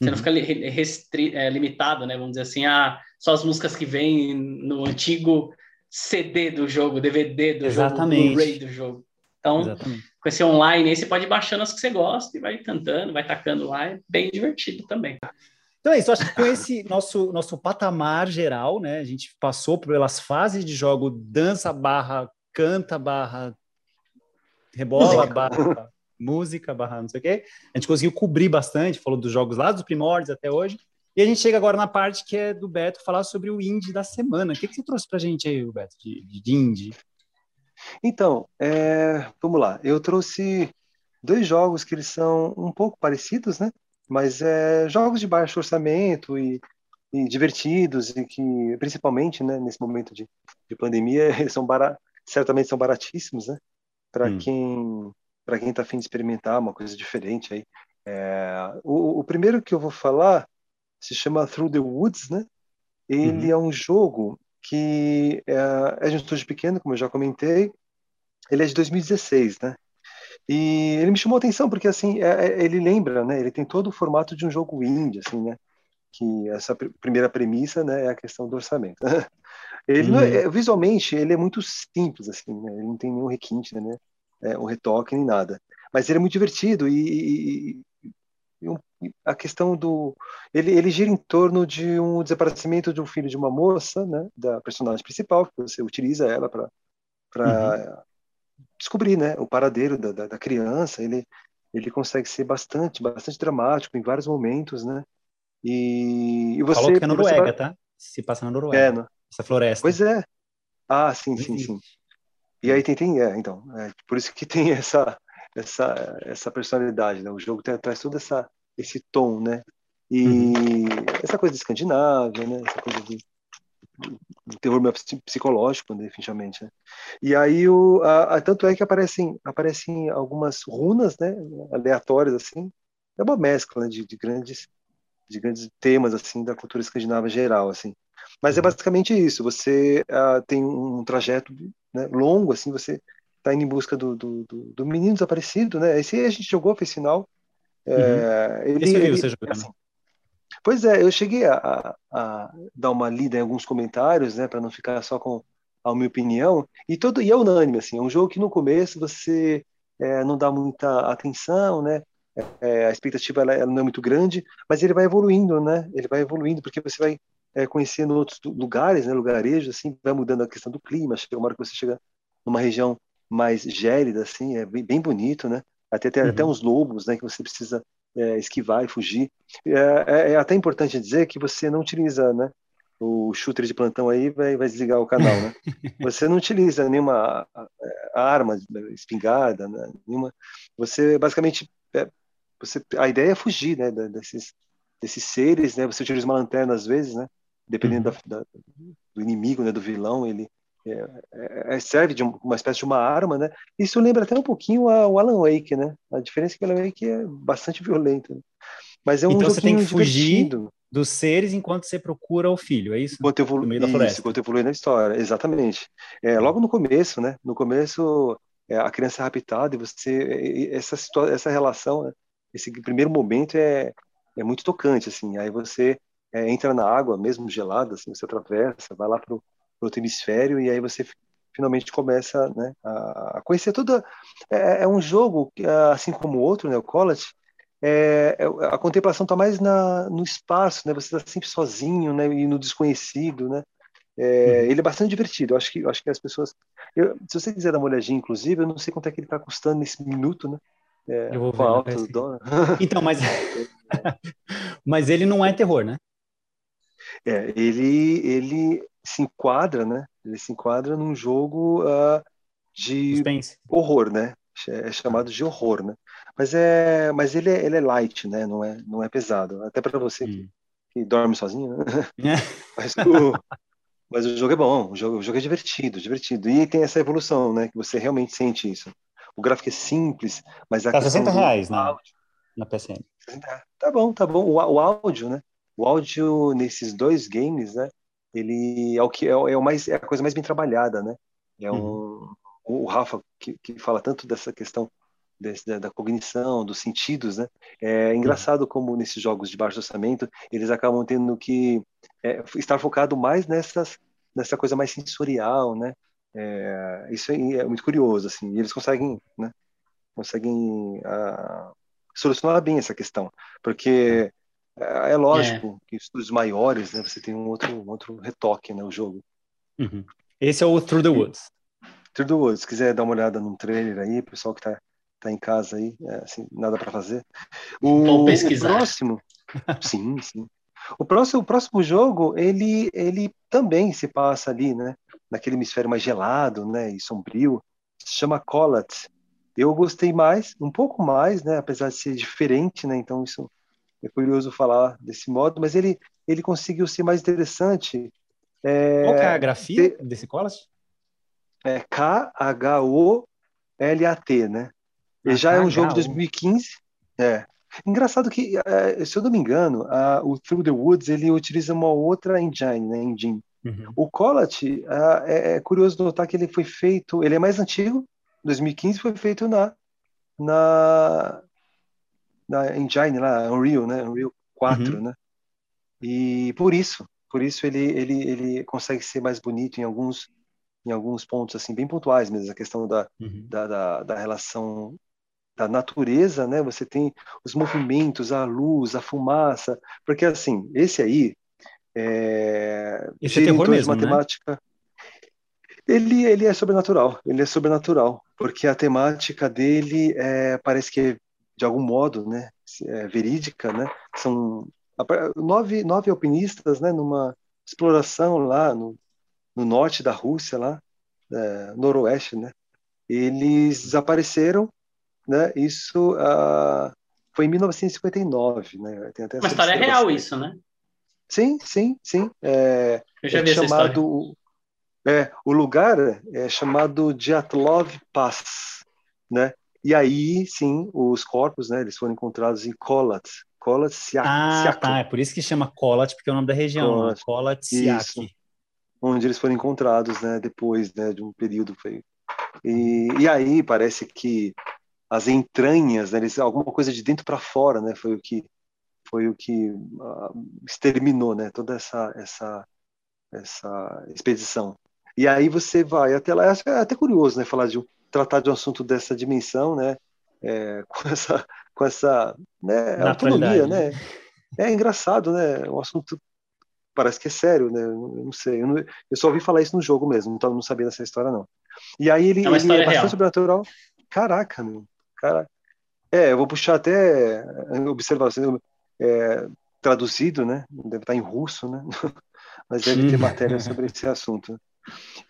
Você uhum. não fica restri é, limitado, né? Vamos dizer assim, a só as músicas que vêm no antigo CD do jogo, DVD do Exatamente. jogo, Blu-ray do jogo. Então, Exatamente. com esse online aí, você pode ir baixando as que você gosta e vai cantando, vai tacando lá. É bem divertido também. Então é isso, acho que com esse nosso, nosso patamar geral, né? A gente passou pelas fases de jogo dança barra canta barra rebola música. barra música barra não sei o quê. A gente conseguiu cobrir bastante, falou dos jogos lá dos primórdios até hoje. E a gente chega agora na parte que é do Beto falar sobre o indie da semana. O que, que você trouxe pra gente aí, Beto, de, de indie? Então, é, vamos lá. Eu trouxe dois jogos que eles são um pouco parecidos, né? Mas é, jogos de baixo orçamento e, e divertidos e que, principalmente, né, nesse momento de, de pandemia, são baratos certamente são baratíssimos, né? Para hum. quem para quem está afim de experimentar uma coisa diferente aí. É, o, o, primeiro que eu vou falar se chama Through the Woods, né? Ele uhum. é um jogo que é, é de um estúdio pequeno, como eu já comentei. Ele é de 2016, né? E ele me chamou a atenção porque assim é, é, ele lembra, né? Ele tem todo o formato de um jogo indie, assim, né? Que essa pr primeira premissa, né, é a questão do orçamento. Ele uhum. é, visualmente ele é muito simples assim, né? Ele não tem nenhum requinte, né? É, um retoque nem nada. Mas ele é muito divertido e, e, e, a questão do ele, ele gira em torno de um desaparecimento de um filho de uma moça, né? Da personagem principal que você utiliza ela para para uhum. Descobrir, né? O paradeiro da, da, da criança. Ele ele consegue ser bastante bastante dramático em vários momentos, né? E, e você falou que é Noruega, vai... tá? Se passa na Noruega. É, no, essa floresta. Pois é. Ah, sim, sim, sim. E aí tem, tem é, então, é, por isso que tem essa, essa, essa personalidade, né? O jogo tem, traz todo essa, esse tom, né? E uhum. essa coisa de Escandinávia, né? Essa coisa de, um terror psicológico, né, definitivamente. Né? E aí, o, a, a, tanto é que aparecem, aparecem algumas runas né, aleatórias, assim, é uma mescla né, de, de, grandes de grandes temas assim da cultura escandinava geral assim mas é uhum. basicamente isso você uh, tem um trajeto né, longo assim você está indo em busca do, do, do, menino desaparecido né esse a gente jogou fez final uhum. é, ele, Esse ele, você jogando. Assim, pois é eu cheguei a, a, dar uma lida em alguns comentários né para não ficar só com a minha opinião e todo e é unânime assim é um jogo que no começo você é, não dá muita atenção né é, a expectativa ela, ela, não é muito grande, mas ele vai evoluindo, né? Ele vai evoluindo porque você vai é, conhecendo outros lugares, né? Lugarejos, assim, vai mudando a questão do clima. Chega uma hora que você chega numa região mais gélida, assim, é bem, bem bonito, né? Até tem uhum. até uns lobos, né? Que você precisa é, esquivar e fugir. É, é, é, até importante dizer que você não utiliza, né? O shooter de plantão aí vai, vai desligar o canal, né? Você não utiliza nenhuma arma, espingarda, né? nenhuma. Você basicamente é, você, a ideia é fugir, né, desses, desses seres, né, você utiliza uma lanterna às vezes, né, dependendo uhum. da, da, do inimigo, né, do vilão, ele é, é, é serve de uma espécie de uma arma, né, isso lembra até um pouquinho a, o Alan Wake, né, a diferença é que o Alan Wake é bastante violento, né? mas é um então você tem que fugir divertido. dos seres enquanto você procura o filho, é isso? Enquanto evolu... no meio da floresta. Isso, enquanto evolui na história, exatamente. É, logo no começo, né, no começo é, a criança é raptada e você essa situação, essa relação né? esse primeiro momento é, é muito tocante, assim. Aí você é, entra na água, mesmo gelada, assim, você atravessa, vai lá para o outro hemisfério e aí você finalmente começa né, a, conhecer toda. É, é, um jogo, assim como o outro, né, o College, é, é, a contemplação está mais na, no espaço, né? Você está sempre sozinho, né? E no desconhecido, né? É, uhum. Ele é bastante divertido. Eu acho que, eu acho que as pessoas. Eu, se você quiser dar uma olhadinha, inclusive, eu não sei quanto é que ele está custando nesse minuto, né? É, eu vou ver. Alto Então, mas, mas ele não é terror, né? É, ele, ele se enquadra, né? Ele se enquadra num jogo uh, de Suspense. horror, né? É chamado de horror, né? Mas é, mas ele é, ele é light, né? Não é, não é pesado. Até para você hum. que, que, dorme sozinho, né? É. mas, o, mas o jogo é bom, o jogo, o jogo é divertido, divertido. E tem essa evolução, né? Que você realmente sente isso o gráfico é simples, mas a tá 60 reais na, áudio, na PSN. Tá bom, tá bom. O, o, áudio, né? O áudio nesses dois games, né? Ele é o que é, é o mais é a coisa mais bem trabalhada, né? É um uhum. o Rafa que, que fala tanto dessa questão desse, da, da, cognição, dos sentidos, né? É engraçado uhum. como nesses jogos de baixo orçamento eles acabam tendo que é, estar focado mais nessas nessa coisa mais sensorial, né? É, isso é muito curioso, assim, e eles conseguem, né, conseguem uh, solucionar bem essa questão, porque é, é lógico é. que os maiores, né, você tem um outro, um outro retoque, né, o jogo. Uhum. Esse é o Through the Woods. Through the Woods, se quiser dar uma olhada num trailer aí, pessoal que tá, tá em casa aí, é, assim, nada para fazer. O, o próximo, sim, sim. O próximo, o próximo jogo, ele, ele também se passa ali, né? naquele hemisfério mais gelado, né, e sombrio, se chama Collat. Eu gostei mais, um pouco mais, né, apesar de ser diferente, né, então isso é curioso falar desse modo, mas ele ele conseguiu ser mais interessante. É, Qual é a grafia de, desse Collat? É K-H-O-L-A-T, né? Ele já é um jogo de 2015. É. Engraçado que, é, se eu não me engano, a, o Through the Woods ele utiliza uma outra engine, né? Engine. Uhum. O Collat, é, é, curioso notar que ele foi feito, ele é mais antigo, 2015 foi feito na na, na engine lá, Unreal, né? Unreal 4, uhum. né? E por isso, por isso ele, ele, ele consegue ser mais bonito em alguns em alguns pontos assim bem pontuais mesmo a questão da, uhum. da, da, da, relação da natureza né você tem os movimentos a luz a fumaça porque assim esse aí é, Esse é terror mesmo, né? matemática. Né? Ele, ele é sobrenatural, ele é sobrenatural, porque a temática dele é, parece que é, de algum modo, né, é verídica, né? São nove, nove alpinistas, né, numa exploração lá no, no norte da Rússia, lá, é, noroeste, né? Eles desapareceram, né? Isso uh, foi em 1959, né? Tem até Uma história real isso, né? Sim, sim, sim. É, Eu já é vi essa história. chamado. É, o lugar é chamado Dyatlov Pass, né? E aí, sim, os corpos, né? Eles foram encontrados em Kolat, Kolat Siak, Ah, Siak, tá. É por isso que chama Kolat, porque é o nome da região. Kolat. Kolat Isso. Siak. onde eles foram encontrados, né? Depois, né? De um período foi. E, e aí parece que as entranhas, né? Eles, alguma coisa de dentro para fora, né? Foi o que foi o que ah, exterminou, né? Toda essa essa essa expedição. E aí você vai até lá, é até curioso, né? Falar de um, tratar de um assunto dessa dimensão, né? É, com essa com essa né, autonomia, Naturalidade, né? É engraçado, né? Um assunto parece que é sério, né? Eu não sei, eu, não- eu só ouvi falar isso no jogo mesmo, então não sabia dessa história não. E aí ele, É ele é bastante real. sobrenatural. Caraca, meu. Cara, é, eu vou puxar até observação é, traduzido, né? Deve estar em russo, né? Mas deve ter matéria sobre esse assunto. né?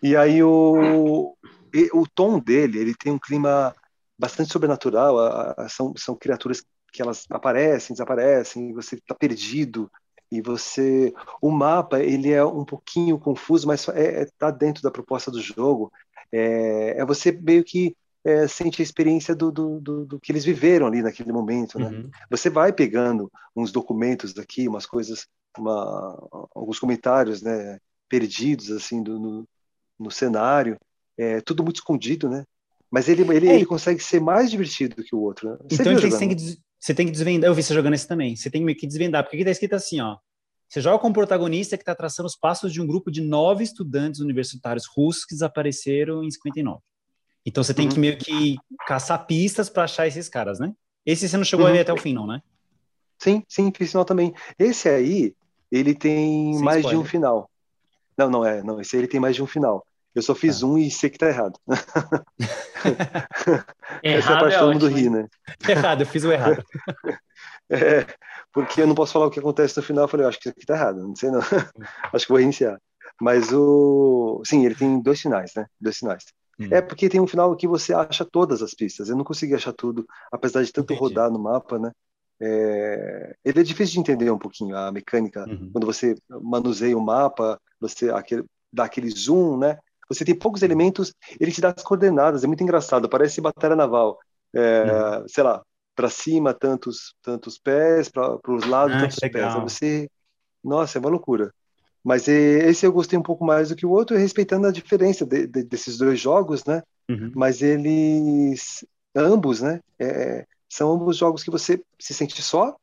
E aí o e- o tom dele, ele tem um clima bastante sobrenatural. a- a- são são criaturas que elas aparecem, desaparecem, e você está perdido e você o mapa ele é um pouquinho confuso, mas é, é tá dentro da proposta do jogo. É, é você meio que é, sente a experiência do, do, do, do que eles viveram ali naquele momento, né? Uhum. Você vai pegando uns documentos daqui, umas coisas, uma, alguns comentários, né, perdidos assim do, no, no cenário, é tudo muito escondido, né? Mas ele, ele, É, ele consegue ser mais divertido que o outro. Né? Você Então você tem, que, você tem que desvendar. Eu vi você jogando esse também. Você tem meio que desvendar, porque aqui tá escrito assim, ó. Você joga com um protagonista que está traçando os passos de um grupo de nove estudantes universitários russos que desapareceram em 59. Então você tem Uhum. que meio que caçar pistas para achar esses caras, né? Esse você não chegou Uhum. a ver até o fim, não, né? Sim, sim, fiz sinal também. Esse aí, ele tem Sem mais de um spoiler. final. Não, não é, não, esse aí ele tem mais de um final. Eu só fiz Tá. um e sei que tá errado. Essa é a Errado parte é todo mundo ri, né? errado, eu fiz o errado. É, porque eu não posso falar o que acontece no final. Eu falei, eu acho que isso aqui tá errado, não sei não. acho que vou reiniciar. Mas o. Sim, ele tem dois finais, né? Dois finais. Hum. É porque tem um final que você acha todas as pistas. Eu não consegui achar tudo, apesar de tanto Entendi. rodar no mapa, né? É, Ele é difícil de entender um pouquinho a mecânica. Uhum. Quando você manuseia o mapa, você aquele, dá aquele zoom, né? Você tem poucos elementos, ele te dá as coordenadas. É muito engraçado. Parece batalha naval. É, Uhum. Sei lá, para cima tantos tantos pés, para os lados Ah, tantos pés. Você, nossa, é uma loucura. Mas eh, esse eu gostei um pouco mais do que o outro, respeitando a diferença de- de- desses dois jogos, né? Uhum. Mas eles, ambos, né? é, são ambos jogos que você se sente só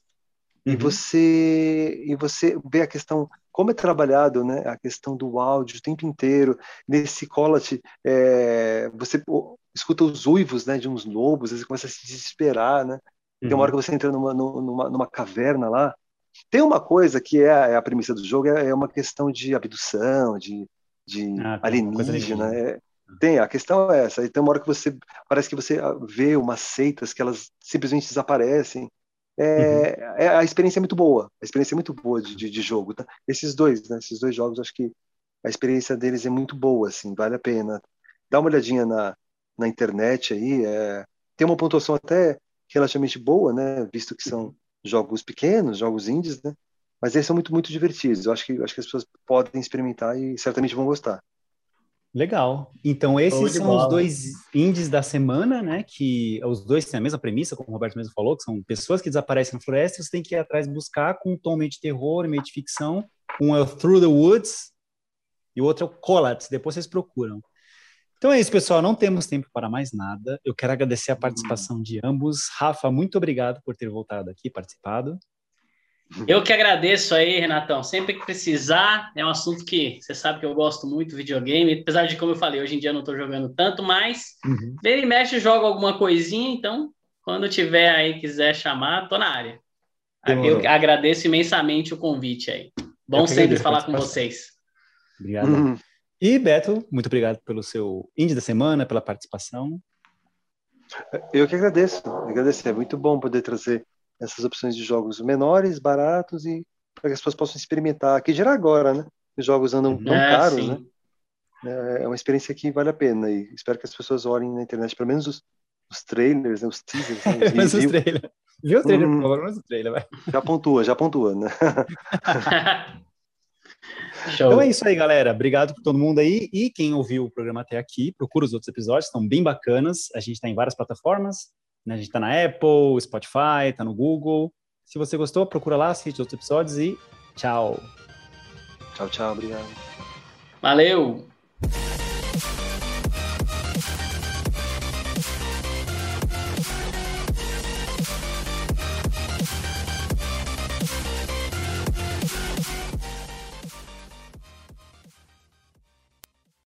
e Uhum. você e você vê a questão como é trabalhado, né? A questão do áudio o tempo inteiro nesse Collat, é, você pô, escuta os uivos, né? De uns lobos, você começa a se desesperar, né? Tem uma hora que você entra numa, numa, numa caverna lá. Tem uma coisa que é a, é a premissa do jogo, é, é uma questão de abdução, de, de Ah, alienígena. alienígena. é- tem, a questão é essa. E tem uma hora que você parece que você ah, vê umas seitas que elas simplesmente desaparecem. É, é- a experiência é muito boa. A experiência é muito boa de, de, de jogo. Tá? Esses dois, né? Esses dois jogos, acho que a experiência deles é muito boa, assim, vale a pena. Dá uma olhadinha na, na internet aí. é, tem uma pontuação até relativamente boa, né? Visto que são jogos pequenos, jogos indies, né? Mas eles são muito, muito divertidos. Eu acho que, acho que as pessoas podem experimentar e certamente vão gostar. Legal. Então, esses são bola. os dois indies da semana, né? Que os dois têm a mesma premissa, como o Roberto mesmo falou, que são pessoas que desaparecem na floresta, você tem que ir atrás buscar com um tom meio de terror e meio de ficção. Um é o Through the Woods e o outro é o Collapse. Depois vocês procuram. Então é isso, pessoal. Não temos tempo para mais nada. Eu quero agradecer a participação de ambos. Rafa, muito obrigado por ter voltado aqui, participado. Eu que agradeço aí, Renatão. Sempre que precisar, é um assunto que você sabe que eu gosto muito do videogame, apesar de, como eu falei, hoje em dia eu não estou jogando tanto, mas Uhum. vira e mexe, joga alguma coisinha, então, quando tiver aí, quiser chamar, tô na área. Demorou. Eu agradeço imensamente o convite aí. Bom sempre falar com vocês. Obrigado. Uhum. E Beto, muito obrigado pelo seu indie da semana, pela participação. Eu que agradeço. Agradecer. É muito bom poder trazer essas opções de jogos menores, baratos e para que as pessoas possam experimentar. Que gerar agora, né? Os jogos andam tão É, caros, sim. né? É uma experiência que vale a pena e espero que as pessoas olhem na internet, pelo menos os, os trailers, né? os teasers, né? os Mas os reviews. trailer. Viu o trailer, Hum. por favor, mas o trailer, vai. já pontua, já pontua, né? Show. Então é isso aí, galera. Obrigado por todo mundo aí. E quem ouviu o programa até aqui, procura os outros episódios, estão bem bacanas. A gente está em várias plataformas. Né? A gente está na Apple, Spotify, está no Google. Se você gostou, procura lá, assiste outros episódios e tchau. Tchau, tchau. Obrigado. Valeu!